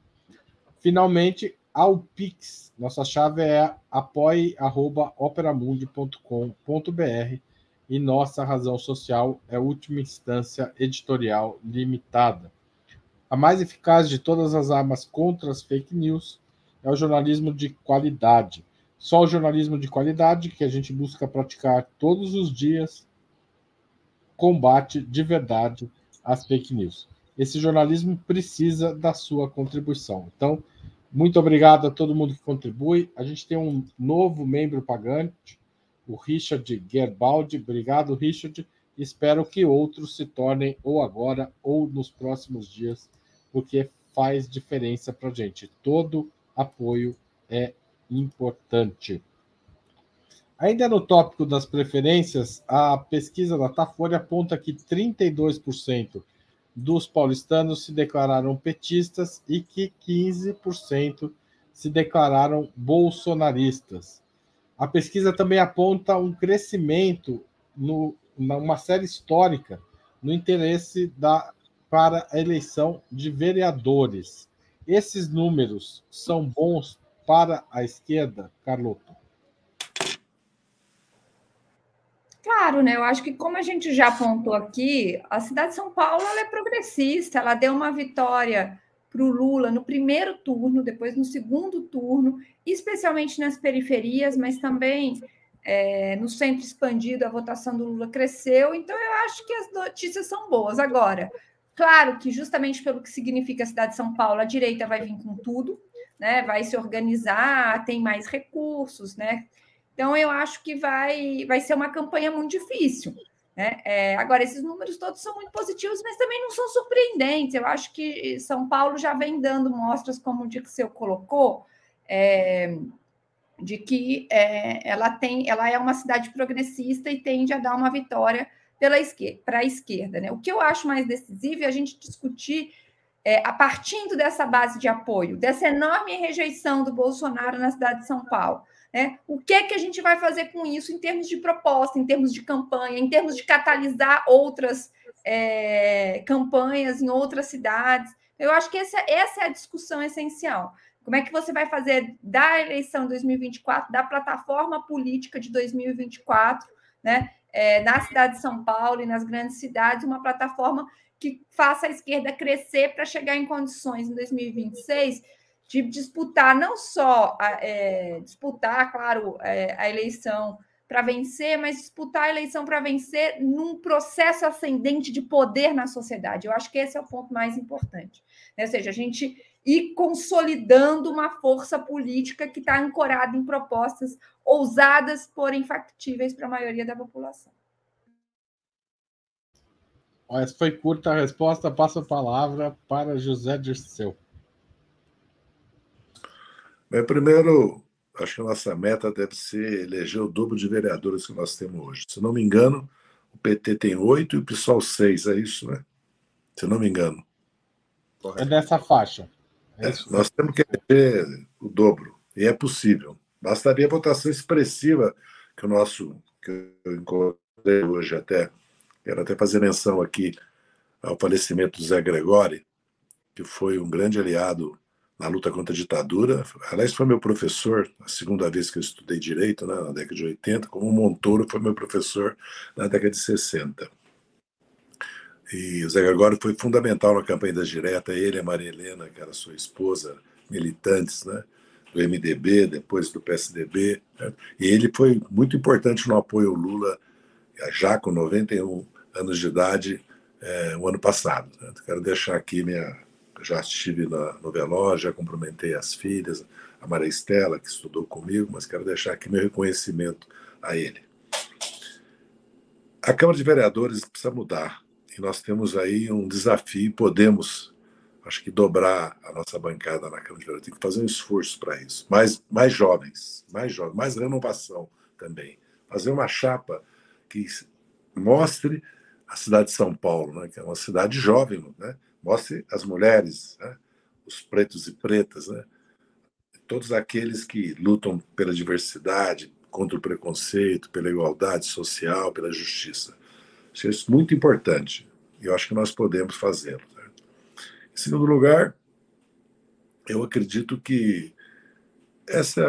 Finalmente, ao Pix. Nossa chave é apoie.operamundi.com.br e nossa razão social é última instância editorial limitada. A mais eficaz de todas as armas contra as fake news é o jornalismo de qualidade. Só o jornalismo de qualidade que a gente busca praticar todos os dias combate de verdade as fake news. Esse jornalismo precisa da sua contribuição. Então, muito obrigado a todo mundo que contribui. A gente tem um novo membro pagante, o Richard Gerbaldi. Obrigado, Richard. Espero que outros se tornem ou agora ou nos próximos dias porque faz diferença para a gente. Todo apoio é importante. Ainda no tópico das preferências, a pesquisa da Tafolha aponta que 32% dos paulistanos se declararam petistas e que 15% se declararam bolsonaristas. A pesquisa também aponta um crescimento no, numa série histórica no interesse da para a eleição de vereadores. Esses números são bons para a esquerda, Carlota? Claro, né? Eu acho que, como a gente já apontou aqui, a cidade de São Paulo é progressista, ela deu uma vitória para o Lula no primeiro turno, depois no segundo turno, especialmente nas periferias, mas também é, no centro expandido a votação do Lula cresceu. Então, eu acho que as notícias são boas. Agora, Claro que, justamente pelo que significa a cidade de São Paulo, a direita vai vir com tudo, né? vai se organizar, tem mais recursos, né? Então, eu acho que vai, vai ser uma campanha muito difícil. Né? É, agora, esses números todos são muito positivos, mas também não são surpreendentes. Eu acho que São Paulo já vem dando mostras, como o Dixeu colocou, é, de que é, ela tem, ela é uma cidade progressista e tende a dar uma vitória para a esquerda. Né? O que eu acho mais decisivo é a gente discutir, é, a partindo dessa base de apoio, dessa enorme rejeição do Bolsonaro na cidade de São Paulo. Né? O que é que a gente vai fazer com isso em termos de proposta, em termos de campanha, em termos de catalisar outras é, campanhas em outras cidades? Eu acho que essa, essa é a discussão essencial. Como é que você vai fazer da eleição 2024, da plataforma política de 2024, né? é, na cidade de São Paulo e nas grandes cidades, uma plataforma que faça a esquerda crescer para chegar em condições em 2026 de disputar não só é, disputar, claro, é, a eleição para vencer, mas disputar a eleição para vencer num processo ascendente de poder na sociedade. Eu acho que esse é o ponto mais importante. Né? Ou seja, a gente ir consolidando uma força política que está ancorada em propostas ousadas, porém factíveis para a maioria da população. Essa foi curta a resposta. Passo a palavra para José Dirceu. Bem, primeiro, acho que a nossa meta deve ser eleger o dobro de vereadores que nós temos hoje. Se não me engano, o PT tem oito e o PSOL seis, é isso, né? Se não me engano. É dessa faixa. É, nós temos que ter o dobro, e é possível. Bastaria a votação expressiva que o nosso, que eu encontrei hoje até, quero até fazer menção aqui ao falecimento do Zé Gregori, que foi um grande aliado na luta contra a ditadura. Aliás, foi meu professor, a segunda vez que eu estudei direito, né, na década de 80, como Montoro foi meu professor na década de 60. E o Zé Gregório foi fundamental na campanha das diretas, ele e a Maria Helena, que era sua esposa, militantes né, do MDB, depois do PSDB. Né? E ele foi muito importante no apoio ao Lula, já com 91 anos de idade, é, o ano passado. Né? Quero deixar aqui minha. Já estive na, no velório, já cumprimentei as filhas, a Maria Estela, que estudou comigo, mas quero deixar aqui meu reconhecimento a ele. A Câmara de Vereadores precisa mudar e nós temos aí um desafio, podemos, acho que, dobrar a nossa bancada na Câmara de Vereadores. Tem que fazer um esforço para isso. Mais, mais jovens, mais jovens, mais renovação também. Fazer uma chapa que mostre a cidade de São Paulo, né, que é uma cidade jovem, né? Mostre as mulheres, né? os pretos e pretas, né? todos aqueles que lutam pela diversidade, contra o preconceito, pela igualdade social, pela justiça. Isso é muito importante. E eu acho que nós podemos fazê-lo. Né? Em segundo lugar, eu acredito que essa,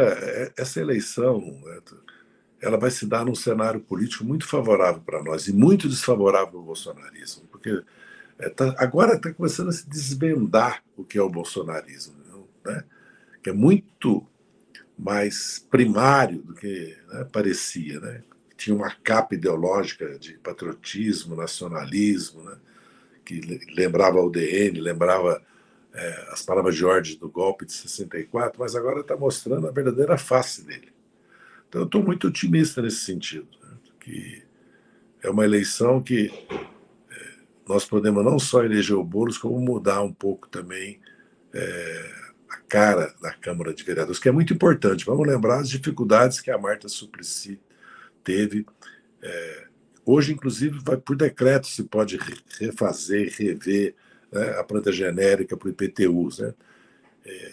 essa eleição né, ela vai se dar num cenário político muito favorável para nós e muito desfavorável ao bolsonarismo, porque é, tá, agora está começando a se desvendar o que é o bolsonarismo, né? que é muito mais primário do que né, parecia. Né? tinha uma capa ideológica de patriotismo, nacionalismo, né? que lembrava o DN, lembrava é, as palavras de ordem do golpe de 64, mas agora está mostrando a verdadeira face dele. Então, eu estou muito otimista nesse sentido, né? que é uma eleição que nós podemos não só eleger o Boulos, como mudar um pouco também é, a cara da Câmara de Vereadores, que é muito importante. Vamos lembrar as dificuldades que a Marta Suplicy teve. É, hoje, inclusive, vai por decreto se pode refazer, rever né, a planta genérica para o IPTU. Né? É,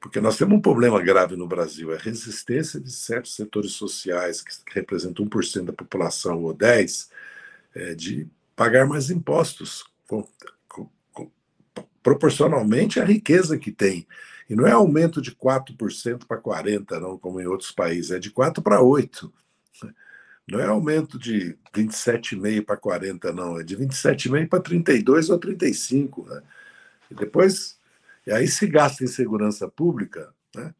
porque nós temos um problema grave no Brasil, é a resistência de certos setores sociais, que representam 1% da população ou 10%, é, de pagar mais impostos, com, com, com, proporcionalmente à riqueza que tem. E não é aumento de 4% para 40%, não, como em outros países, é de 4% para 8%. Não é aumento de 27,5 para 40, não, é de 27,5 para 32 ou 35. Né? E depois, e aí se gasta em segurança pública, né?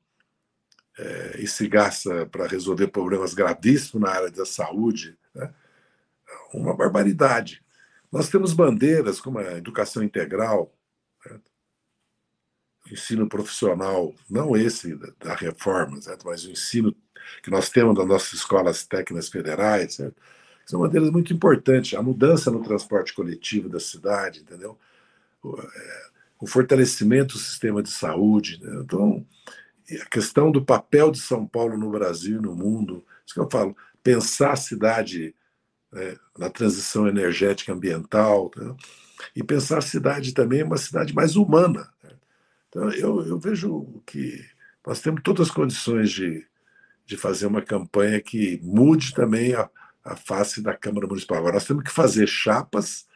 É, e se gasta para resolver problemas gravíssimos na área da saúde, né? uma barbaridade. Nós temos bandeiras como a educação integral, né? ensino profissional, não esse da reforma, certo? mas o ensino que nós temos das nossas escolas técnicas federais, certo? são bandeiras muito importantes. A mudança no transporte coletivo da cidade, entendeu? O, é, o fortalecimento do sistema de saúde. Né? Então, a questão do papel de São Paulo no Brasil e no mundo, isso que eu falo, pensar a cidade né, na transição energética ambiental, né? e pensar a cidade também uma cidade mais humana. Né? Então, eu, eu vejo que nós temos todas as condições de, de fazer uma campanha que mude também a, a face da Câmara Municipal. Agora, nós temos que fazer chapas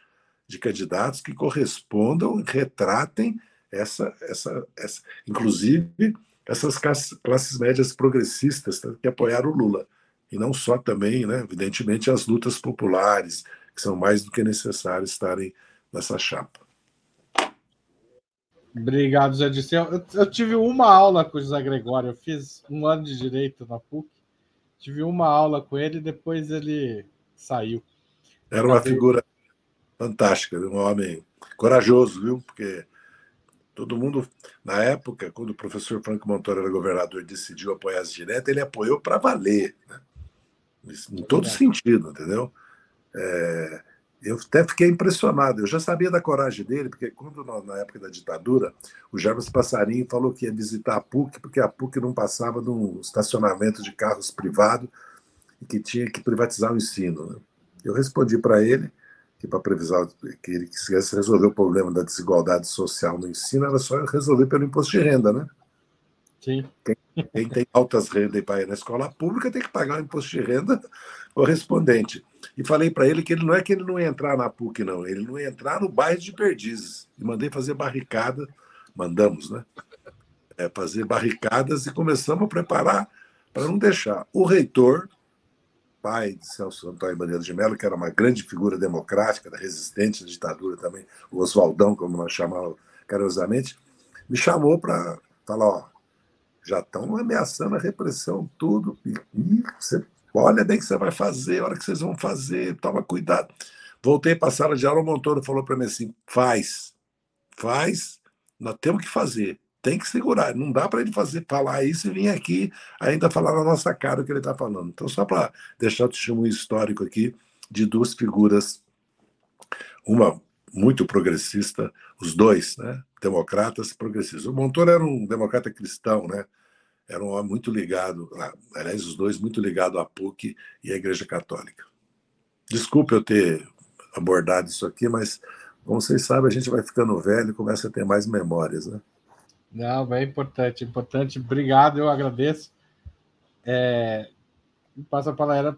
de candidatos que correspondam, retratem essa, essa, essa inclusive essas classes médias progressistas que apoiaram o Lula. E não só também, né, evidentemente, as lutas populares, que são mais do que necessárias estarem nessa chapa. Obrigado, Zé Disseu. Eu, eu tive uma aula com o José Gregório, eu fiz um ano de direito na PUC. Tive uma aula com ele, depois ele saiu. Era uma figura fantástica, um homem corajoso, viu? Porque todo mundo, na época, quando o professor Franco Montoro era governador, decidiu apoiar as diretas, ele apoiou para valer, né? Em todo é sentido, entendeu? É, eu até fiquei impressionado. Eu já sabia da coragem dele, porque quando na época da ditadura, o Jarbas Passarinho falou que ia visitar a PUC, porque a PUC não passava num estacionamento de carros privado e que tinha que privatizar o ensino. Né? Eu respondi para ele que para previsar que ele quisesse resolver o problema da desigualdade social no ensino era só resolver pelo imposto de renda, né? Sim. Quem Quem tem altas rendas e vai na escola pública tem que pagar o imposto de renda correspondente. E falei para ele que ele não é que ele não ia entrar na PUC, não, ele não ia entrar no bairro de Perdizes. E mandei fazer barricada, mandamos, né? É, fazer barricadas e começamos a preparar para não deixar. O reitor, pai de Celso Antônio Bandeira de Mello, que era uma grande figura democrática, da resistente à ditadura também, o Oswaldão, como nós chamávamos carinhosamente, me chamou para falar, ó, já estão ameaçando a repressão, tudo, e, e olha bem o que você vai fazer, a hora que vocês vão fazer, toma cuidado. Voltei para a sala de aula, o Montoro falou para mim assim, faz, faz, nós temos que fazer tem que segurar. Não dá para ele fazer falar isso e vir aqui ainda falar na nossa cara o que ele está falando. Então, só para deixar o testemunho histórico aqui de duas figuras, uma muito progressista, os dois, né? Democratas progressistas. O Montoro era um democrata cristão, né? Era um homem muito ligado, aliás, os dois muito ligados à PUC e à Igreja Católica. Desculpe eu ter abordado isso aqui, mas, como vocês sabem, a gente vai ficando velho e começa a ter mais memórias, né? Não, é importante, importante. Obrigado, eu agradeço. É, passo a palavra,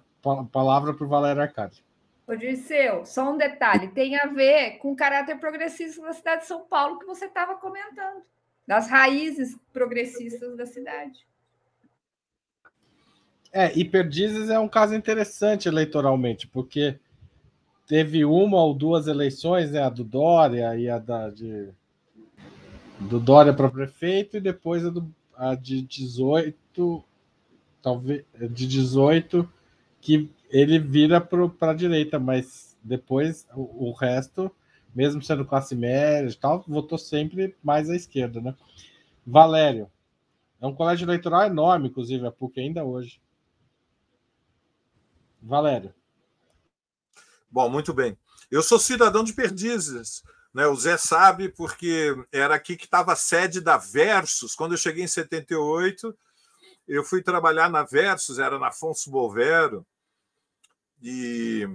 palavra para o Valério Arcade. Ô, Dirceu, só um detalhe: tem a ver com o caráter progressista da cidade de São Paulo que você estava comentando, das raízes progressistas da cidade. É, e Perdizes é um caso interessante eleitoralmente, porque teve uma ou duas eleições, né, a do Dória e a da de do Dória para prefeito e depois a, do, a de 18, talvez de 18, que ele vira para a direita, mas depois o, o, resto, mesmo sendo classe média e tal, votou sempre mais à esquerda, né? Valério, é um colégio eleitoral enorme, inclusive, a PUC ainda hoje. Valério. Bom, muito bem. Eu sou cidadão de Perdizes. Né? O Zé sabe porque era aqui que estava a sede da Versus. Quando eu cheguei em 78, eu fui trabalhar na Versus, era na Afonso Bovero, e,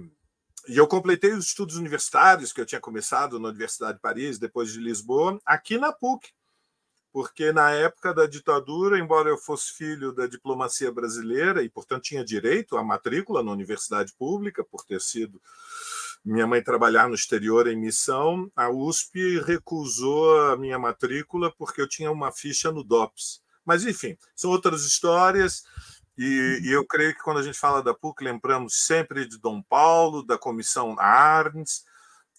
e eu completei os estudos universitários que eu tinha começado na Universidade de Paris, depois de Lisboa, aqui na PUC, porque na época da ditadura, embora eu fosse filho da diplomacia brasileira e, portanto, tinha direito à matrícula na universidade pública, por ter sido minha mãe trabalhar no exterior em missão, a USP recusou a minha matrícula porque eu tinha uma ficha no DOPS. Mas, enfim, são outras histórias. E, e, eu creio que quando a gente fala da PUC, lembramos sempre de Dom Paulo, da Comissão Arns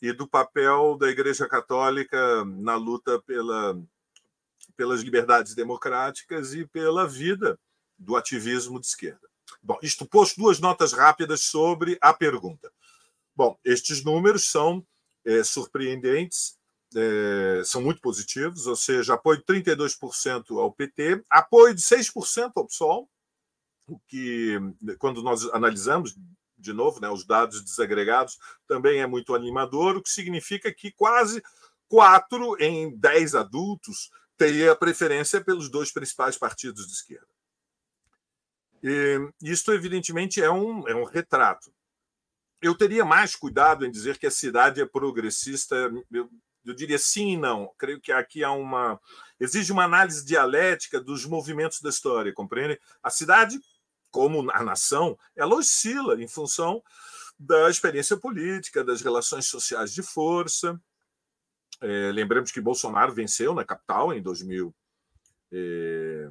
e do papel da Igreja Católica na luta pela, pelas liberdades democráticas e pela vida do ativismo de esquerda. Bom, isto posto, duas notas rápidas sobre a pergunta. Bom, estes números são é, surpreendentes, é, são muito positivos, ou seja, apoio de 32% ao PT, apoio de 6% ao PSOL, o que, quando nós analisamos, de novo, né, os dados desagregados, também é muito animador, o que significa que quase 4 em 10 adultos teria preferência pelos dois principais partidos de esquerda. E isto, evidentemente, é um, é um retrato eu teria mais cuidado em dizer que a cidade é progressista. Eu, eu diria sim e não. Creio que aqui há uma. Exige uma análise dialética dos movimentos da história, compreende? A cidade, como a nação, ela oscila em função da experiência política, das relações sociais de força. É, lembremos que Bolsonaro venceu na capital em 2000. É,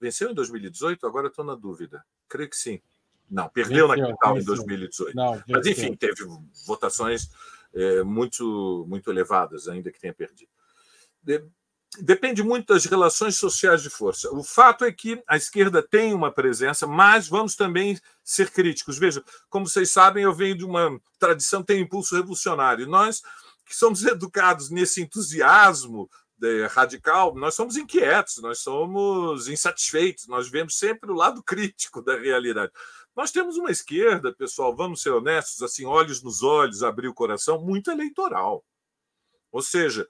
venceu em 2018? Agora estou na dúvida. Creio que sim. Não, perdeu venceu, na capital venceu. em 2018. Não, Mas, enfim, teve votações é, muito, muito elevadas, ainda que tenha perdido. De, depende muito das relações sociais de força. O fato é que a esquerda tem uma presença, mas vamos também ser críticos. Veja, como vocês sabem, eu venho de uma tradição que tem impulso revolucionário. Nós, que somos *laughs* educados nesse entusiasmo é, radical, nós somos inquietos, nós somos insatisfeitos, nós vemos sempre o lado crítico da realidade. Nós temos uma esquerda, pessoal, vamos ser honestos, assim, olhos nos olhos, abrir o coração, muito eleitoral. Ou seja,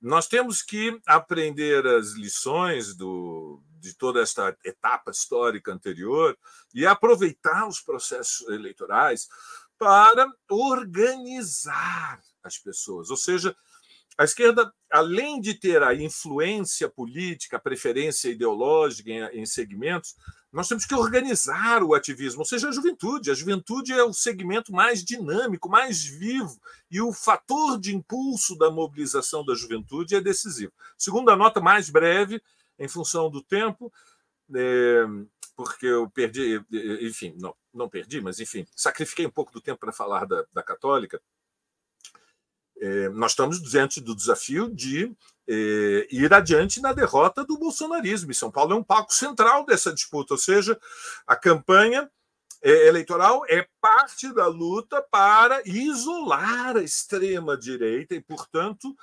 nós temos que aprender as lições do, de toda esta etapa histórica anterior e aproveitar os processos eleitorais para organizar as pessoas. Ou seja, a esquerda, além de ter a influência política, a preferência ideológica em, em segmentos, nós temos que organizar o ativismo, ou seja, a juventude. A juventude é o segmento mais dinâmico, mais vivo, e o fator de impulso da mobilização da juventude é decisivo. Segunda nota, mais breve, em função do tempo, é, porque eu perdi, enfim, não, não perdi, mas enfim, sacrifiquei um pouco do tempo para falar da, da Católica. É, nós estamos diante do desafio de é, ir adiante na derrota do bolsonarismo. E São Paulo é um palco central dessa disputa, ou seja, a campanha é, eleitoral é parte da luta para isolar a extrema-direita e, portanto,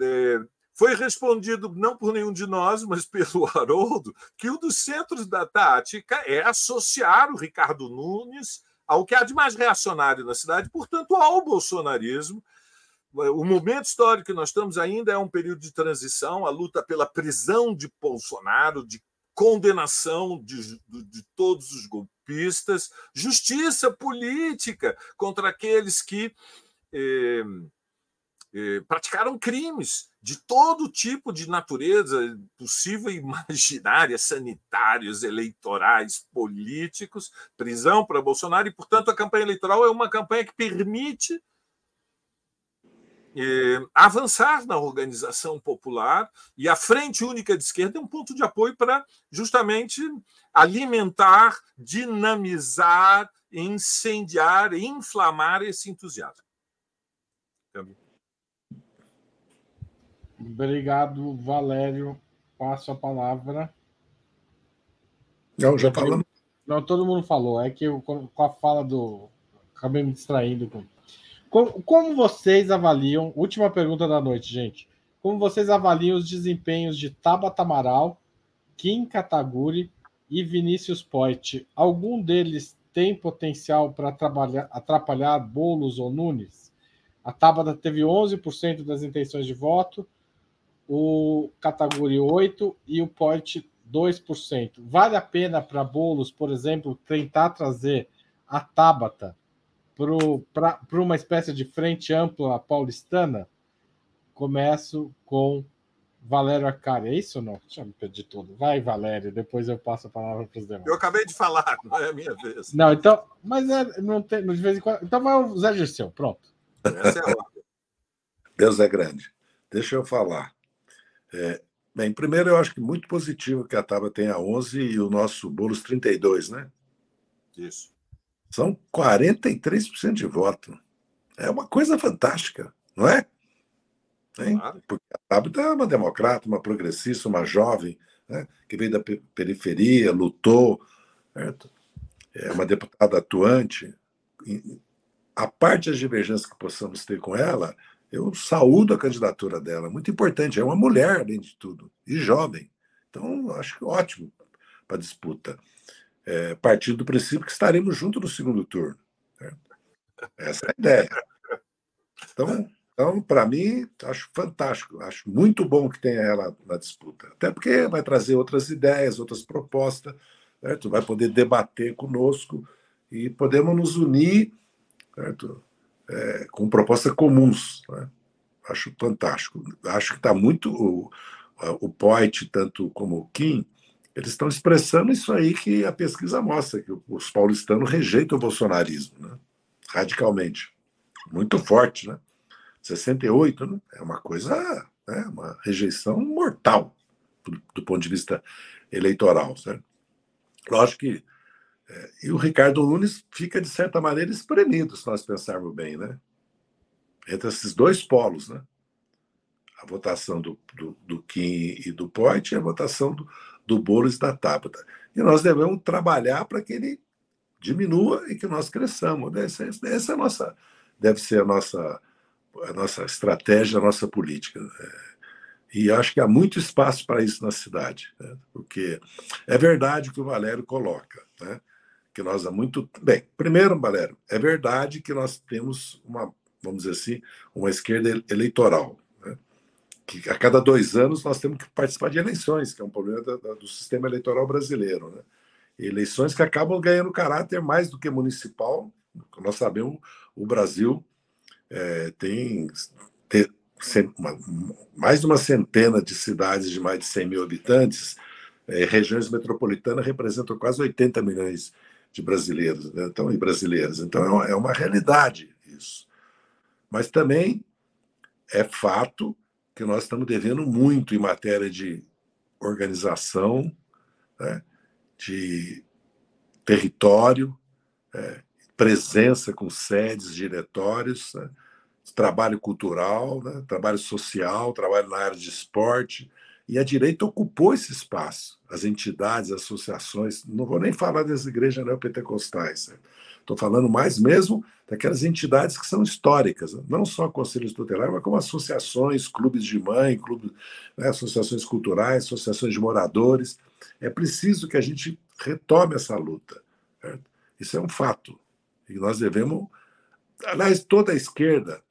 é, foi respondido não por nenhum de nós, mas pelo *laughs* Haroldo, que um dos centros da tática é associar o Ricardo Nunes ao que há de mais reacionário na cidade, portanto, ao bolsonarismo. O momento histórico que nós estamos ainda é um período de transição, a luta pela prisão de Bolsonaro, de condenação de, de, todos os golpistas, justiça política contra aqueles que. Eh, eh, praticaram crimes de todo tipo de natureza possível e imaginária, sanitários, eleitorais, políticos, prisão para Bolsonaro, e, portanto, a campanha eleitoral é uma campanha que permite eh, avançar na organização popular e a Frente Única de Esquerda é um ponto de apoio para justamente alimentar, dinamizar, incendiar, inflamar esse entusiasmo. Obrigado, Valério. Passo a palavra. Não, já falamos. Não, todo mundo falou. É que eu, com a fala do. Acabei me distraindo. Com... Como, como vocês avaliam? Última pergunta da noite, gente. Como vocês avaliam os desempenhos de Tabata Amaral, Kim Kataguri e Vinícius Poit? Algum deles tem potencial para atrapalhar Bolos ou Nunes? A Tabata teve 11% das intenções de voto, o categoria 8 e o Point 2%. Vale a pena para bolos, por exemplo, tentar trazer a Tabata para uma espécie de frente ampla paulistana? Começo com Valério Acari. É isso ou não? Deixa eu me perder tudo. Vai, Valério, depois eu passo a palavra para os demais. Eu acabei de falar, não é a minha vez. Não, então, mas é, não tem, de vez em quando. Então vai o Zé Dirceu, pronto. Essa é a Deus é grande. Deixa eu falar. É, bem, primeiro eu acho que muito positivo que a Taba tenha 11 e o nosso Boulos 32, né? Isso. São 43% de voto. É uma coisa fantástica, não é? Claro. Porque a Tabata é uma democrata, uma progressista, uma jovem, né? que veio da periferia, lutou, certo? é uma deputada atuante. A parte das divergências que possamos ter com ela, eu saúdo a candidatura dela, muito importante. É uma mulher, além de tudo, e jovem. Então, acho que ótimo para a disputa. É, partindo do princípio que estaremos juntos no segundo turno. Certo? Essa é a ideia. Então, então para mim, acho fantástico. Acho muito bom que tenha ela na disputa. Até porque vai trazer outras ideias, outras propostas, certo? vai poder debater conosco e podemos nos unir certo? é, com propostas comuns. Né? Acho fantástico. Acho que está muito. O, o Poit, tanto como o Kim, eles estão expressando isso aí que a pesquisa mostra, que os paulistanos rejeitam o bolsonarismo, né? radicalmente. Muito forte, né? 68 né? é uma coisa, né? uma rejeição mortal do, ponto de vista eleitoral. Certo? Lógico que é, e o Ricardo Nunes fica, de certa maneira, espremido, se nós pensarmos bem, né? Entre esses dois polos, né? A votação do, do, do Kim e do Poit e a votação do, do Boulos e da Tabata. E nós devemos trabalhar para que ele diminua e que nós cresçamos. Essa, essa é nossa, deve ser a nossa, a nossa estratégia, a nossa política. É, e acho que há muito espaço para isso na cidade, né? porque é verdade o que o Valério coloca. Né? que nós há muito. Bem, primeiro, Valério, é verdade que nós temos uma, vamos dizer assim, uma esquerda eleitoral. Que a cada dois anos nós temos que participar de eleições, que é um problema do, do sistema eleitoral brasileiro. Né? Eleições que acabam ganhando caráter mais do que municipal. Nós sabemos, o Brasil é, tem, uma, mais de uma centena de cidades de mais de 100 mil habitantes, é, regiões metropolitanas representam quase 80 milhões de brasileiros né? então, e brasileiras. Então, é uma, é uma realidade isso. Mas também é fato que nós estamos devendo muito em matéria de organização, né? de território, é, presença com sedes, diretórios, né? trabalho cultural, né? trabalho social, trabalho na área de esporte. E a direita ocupou esse espaço. As entidades, as associações, não vou nem falar das igrejas neopentecostais. Estou falando mais mesmo daquelas entidades que são históricas, não só conselhos tutelares, mas como associações, clubes de mãe, clubes, né? associações culturais, associações de moradores. É preciso que a gente retome essa luta. Certo? Isso é um fato. E nós devemos. Aliás, toda a esquerda,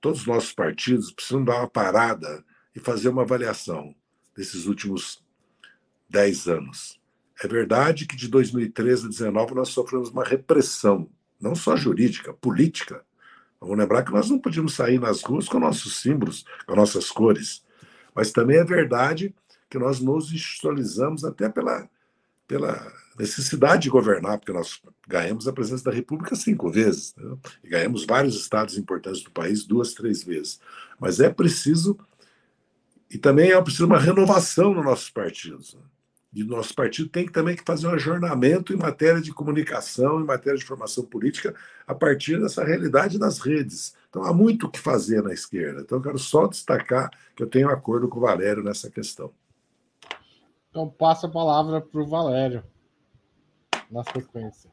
todos os nossos partidos precisam dar uma parada e fazer uma avaliação desses últimos dez anos. É verdade que de 2013 a 2019 nós sofremos uma repressão, não só jurídica, política. Vamos lembrar que nós não podíamos sair nas ruas com nossos símbolos, com nossas cores. Mas também é verdade que nós nos institucionalizamos até pela, pela necessidade de governar, porque nós ganhamos a presença da República cinco vezes, né? e ganhamos vários estados importantes do país duas, três vezes. Mas é preciso, e também é preciso uma renovação nos nossos partidos. Né? E o nosso partido tem que também que fazer um ajornamento em matéria de comunicação, em matéria de formação política, a partir dessa realidade das redes. Então há muito o que fazer na esquerda. Então eu quero só destacar que eu tenho acordo com o Valério nessa questão. Então passa a palavra para o Valério na sequência.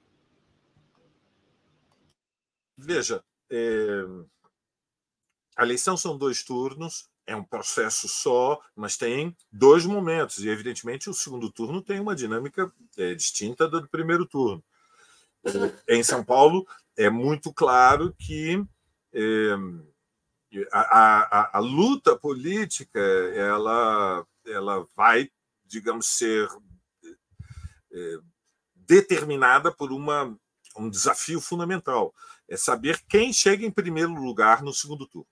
Veja, é... a eleição são dois turnos, é um processo só, mas tem dois momentos, e evidentemente o segundo turno tem uma dinâmica é, distinta do primeiro turno. É, em São Paulo, é muito claro que é, a, a, a, luta política ela, ela vai, digamos, ser é, determinada por uma, um desafio fundamental. É saber quem chega em primeiro lugar no segundo turno.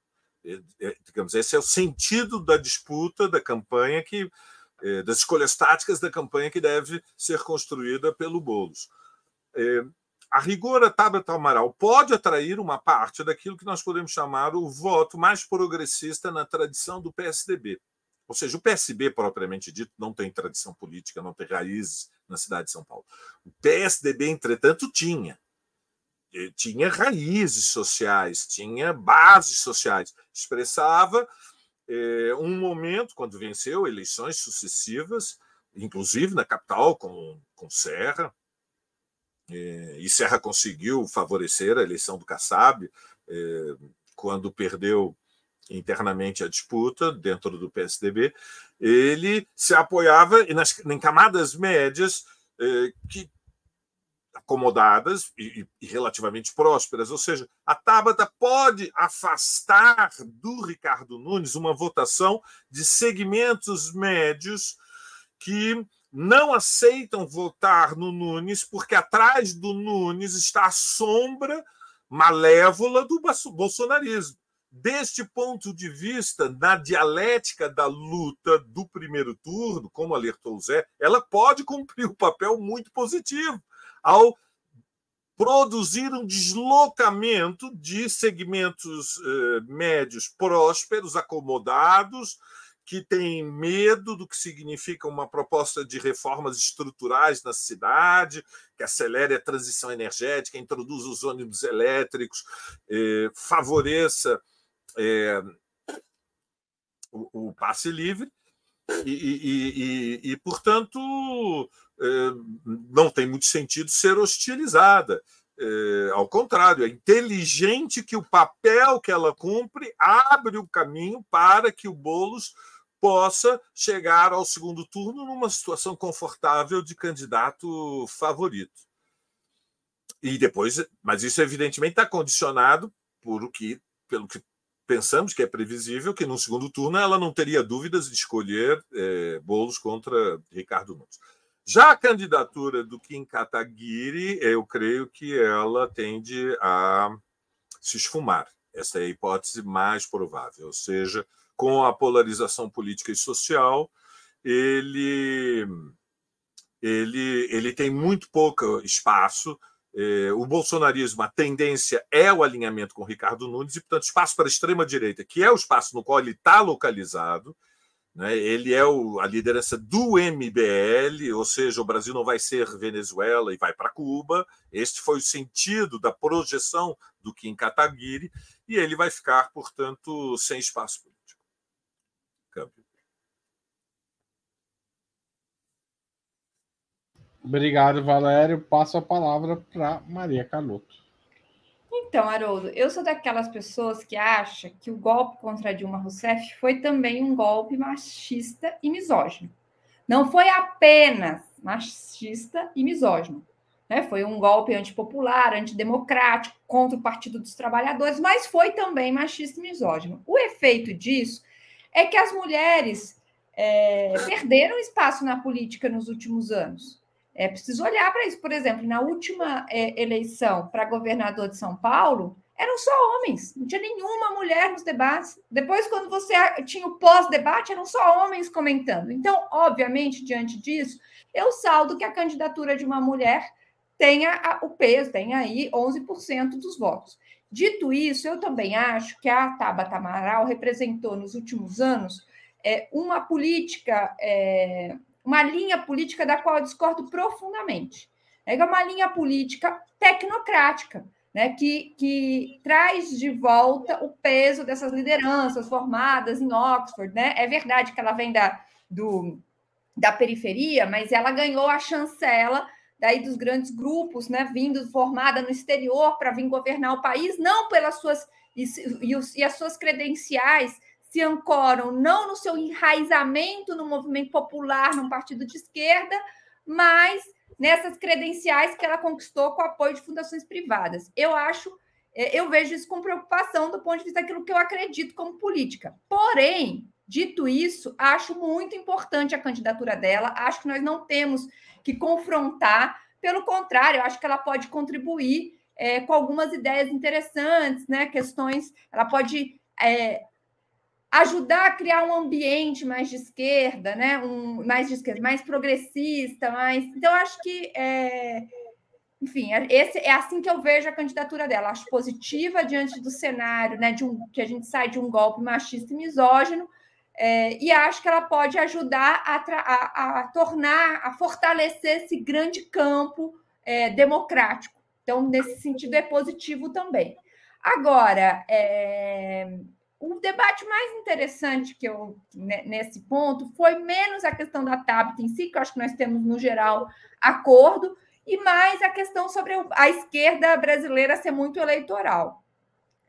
É, é, digamos, esse é o sentido da disputa, da campanha, que é, das escolhas táticas da campanha que deve ser construída pelo Boulos. A rigor, a Tabata Amaral pode atrair uma parte daquilo que nós podemos chamar o voto mais progressista na tradição do PSDB. Ou seja, o PSB, propriamente dito, não tem tradição política, não tem raízes na cidade de São Paulo. O PSDB, entretanto, tinha. Tinha raízes sociais, tinha bases sociais. Expressava é, um momento, quando venceu eleições sucessivas, inclusive na capital, com, com Serra, é, e Serra conseguiu favorecer a eleição do Kassab, é, quando perdeu internamente a disputa dentro do PSDB, ele se apoiava nas, em camadas médias eh, que acomodadas e, e, relativamente prósperas, ou seja, a Tabata pode afastar do Ricardo Nunes uma votação de segmentos médios que não aceitam votar no Nunes porque atrás do Nunes está a sombra malévola do bolsonarismo. Deste ponto de vista, na dialética da luta do primeiro turno, como alertou o Zé, ela pode cumprir um papel muito positivo ao produzir um deslocamento de segmentos eh, médios prósperos, acomodados, que têm medo do que significa uma proposta de reformas estruturais na cidade, que acelere a transição energética, introduza os ônibus elétricos, eh, favoreça é, o, o, passe livre e, e, e, e portanto, não tem muito sentido ser hostilizada. É, ao contrário, é inteligente que o papel que ela cumpre abre o caminho para que o Bolos possa chegar ao segundo turno numa situação confortável de candidato favorito. E depois, mas isso evidentemente está condicionado por o que, pelo que pensamos que é previsível que no segundo turno ela não teria dúvidas de escolher é, Boulos contra Ricardo Nunes. Já a candidatura do Kim Kataguiri, eu creio que ela tende a se esfumar. Essa é a hipótese mais provável, ou seja, com a polarização política e social, ele, ele, ele tem muito pouco espaço. É, o bolsonarismo, a tendência é o alinhamento com Ricardo Nunes, e, portanto, espaço para a extrema-direita, que é o espaço no qual ele está localizado, né? Ele é o, a liderança do MBL, ou seja, o Brasil não vai ser Venezuela e vai para Cuba. Este foi o sentido da projeção do Kim Kataguiri, e ele vai ficar, portanto, sem espaço político. Câmbio. Obrigado, Valério. Passo a palavra para Maria Carlotto. Então, Haroldo, eu sou daquelas pessoas que acham que o golpe contra Dilma Rousseff foi também um golpe machista e misógino. Não foi apenas machista e misógino. Né? Foi um golpe antipopular, antidemocrático, contra o Partido dos Trabalhadores, mas foi também machista e misógino. O efeito disso é que as mulheres é, perderam espaço na política nos últimos anos. É preciso olhar para isso. Por exemplo, na última é, eleição para governador de São Paulo, eram só homens, não tinha nenhuma mulher nos debates. Depois, quando você tinha o pós-debate, eram só homens comentando. Então, obviamente, diante disso, eu saldo que a candidatura de uma mulher tenha o peso, tenha aí 11% dos votos. Dito isso, eu também acho que a Tabata Amaral representou nos últimos anos é, uma política é, uma linha política da qual eu discordo profundamente. É uma linha política tecnocrática, né, que, que traz de volta o peso dessas lideranças formadas em Oxford. Né? É verdade que ela vem da, do, da periferia, mas ela ganhou a chancela daí dos grandes grupos, né, vindo formada no exterior para vir governar o país, não pelas suas e, e, os, e as suas credenciais se ancoram não no seu enraizamento no movimento popular, num partido de esquerda, mas nessas credenciais que ela conquistou com o apoio de fundações privadas. Eu acho, é, eu vejo isso com preocupação do ponto de vista daquilo que eu acredito como política. Porém, dito isso, acho muito importante a candidatura dela, acho que nós não temos que confrontar, pelo contrário, acho que ela pode contribuir é, com algumas ideias interessantes, né? Questões, ela pode é, ajudar a criar um ambiente mais de esquerda, né? Um, mais de esquerda, mais progressista, mais. Então, acho que é... enfim, é, esse é assim que eu vejo a candidatura dela. Acho positiva diante do cenário, né? De um, que a gente sai de um golpe machista e misógino. É, e acho que ela pode ajudar a, a, a, tornar, a fortalecer esse grande campo é, democrático. Então, nesse sentido, é positivo também. Agora, é, o debate mais interessante que eu né, nesse ponto foi menos a questão da TABT em si, que eu acho que nós temos no geral acordo, e mais a questão sobre a esquerda brasileira ser muito eleitoral.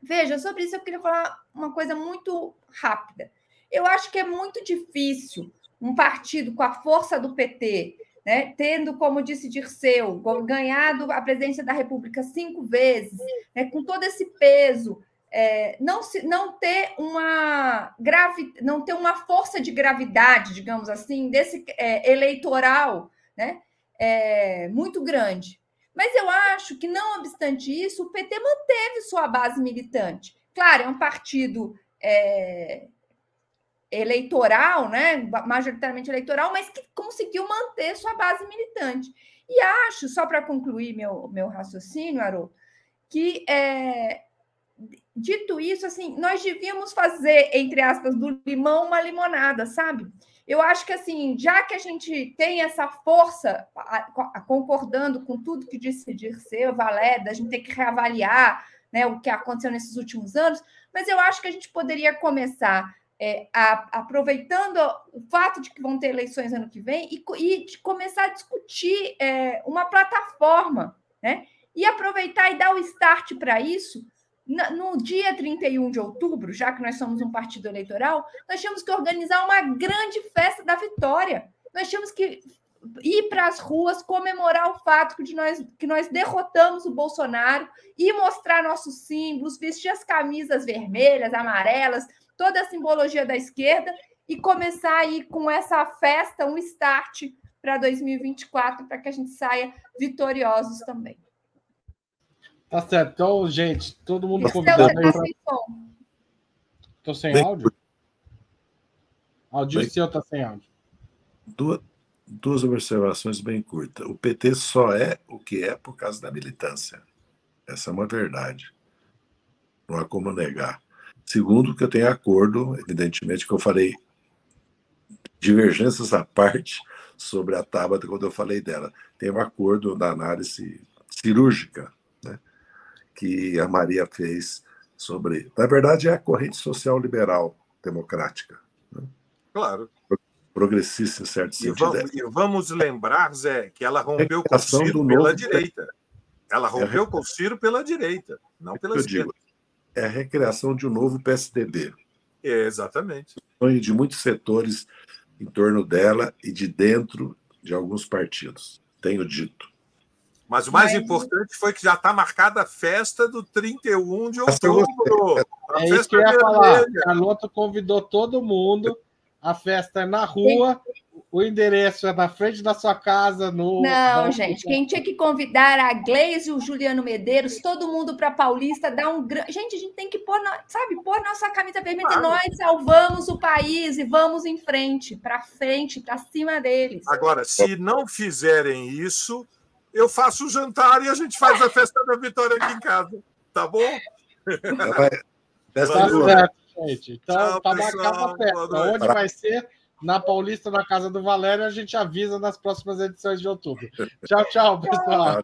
Veja, sobre isso eu queria falar uma coisa muito rápida. Eu acho que é muito difícil um partido com a força do PT, né, tendo, como disse Dirceu, ganhado a presidência da República cinco vezes, né, com todo esse peso é, não, se, não ter uma não ter uma força de gravidade, digamos assim, desse é, eleitoral, né, é, muito grande. Mas eu acho que, não obstante isso, o PT manteve sua base militante. Claro, é um partido é, eleitoral, né, majoritariamente eleitoral, mas que conseguiu manter sua base militante. E acho, só para concluir meu, meu raciocínio, Haroldo, que é, dito isso, assim, nós devíamos fazer, entre aspas, do limão uma limonada, sabe? Eu acho que, assim, já que a gente tem essa força, concordando com tudo que disse Dirceu, Valéria, a gente tem que reavaliar né, o que aconteceu nesses últimos anos, mas eu acho que a gente poderia começar é, a, aproveitando o fato de que vão ter eleições ano que vem e, e começar a discutir é, uma plataforma, né? E aproveitar e dar o start para isso no dia 31 de outubro, já que nós somos um partido eleitoral, nós tínhamos que organizar uma grande festa da vitória. Nós tínhamos que ir para as ruas comemorar o fato de nós, que nós derrotamos o Bolsonaro e mostrar nossos símbolos, vestir as camisas vermelhas, amarelas, toda a simbologia da esquerda e começar aí com essa festa, um start para 2024, para que a gente saia vitoriosos também. Tá certo. Então, gente, todo mundo convidado aí pra... Tô sem áudio? Áudio Bem... seu tá sem áudio. Duas, duas observações bem curtas. O PT só é o que é por causa da militância. Essa é uma verdade. Não há como negar. Segundo, que eu tenho acordo, evidentemente, que eu falei divergências à parte sobre a Tabata quando eu falei dela. Tem um acordo da análise cirúrgica que a Maria fez sobre. Na verdade, é a corrente social liberal democrática. Né? Claro. Progressista em certo sentido. E vamos, e vamos lembrar, Zé, que ela rompeu com o Ciro pela direita. Ela é rompeu é com o Ciro pela direita, não pela eu esquerda. Digo, é a recriação de um novo PSDB. É, exatamente. Sonho de muitos setores em torno dela e de dentro de alguns partidos. Tenho dito. Mas o mais Mas... importante foi que já está marcada a festa do 31 de outubro. É isso que eu ia falar. Carlota convidou todo mundo. A festa é na rua. O endereço é na frente da sua casa. No, Não, gente. Quem tinha que convidar a Gleise e o Juliano Medeiros, todo mundo para Paulista, dar um grande. Gente, a gente tem que pôr, sabe, pôr nossa camisa vermelha claro. e nós salvamos o país e vamos em frente, para frente, para cima deles. Agora, se não fizerem isso, eu faço o jantar e a gente faz a festa da vitória aqui em casa. Tá bom? Vai. Tá certo, gente. Então, Tchau, tá marcada a festa. Onde vai ser? Na Paulista, na casa do Valério, a gente avisa nas próximas edições de outubro. Tchau, tchau, pessoal.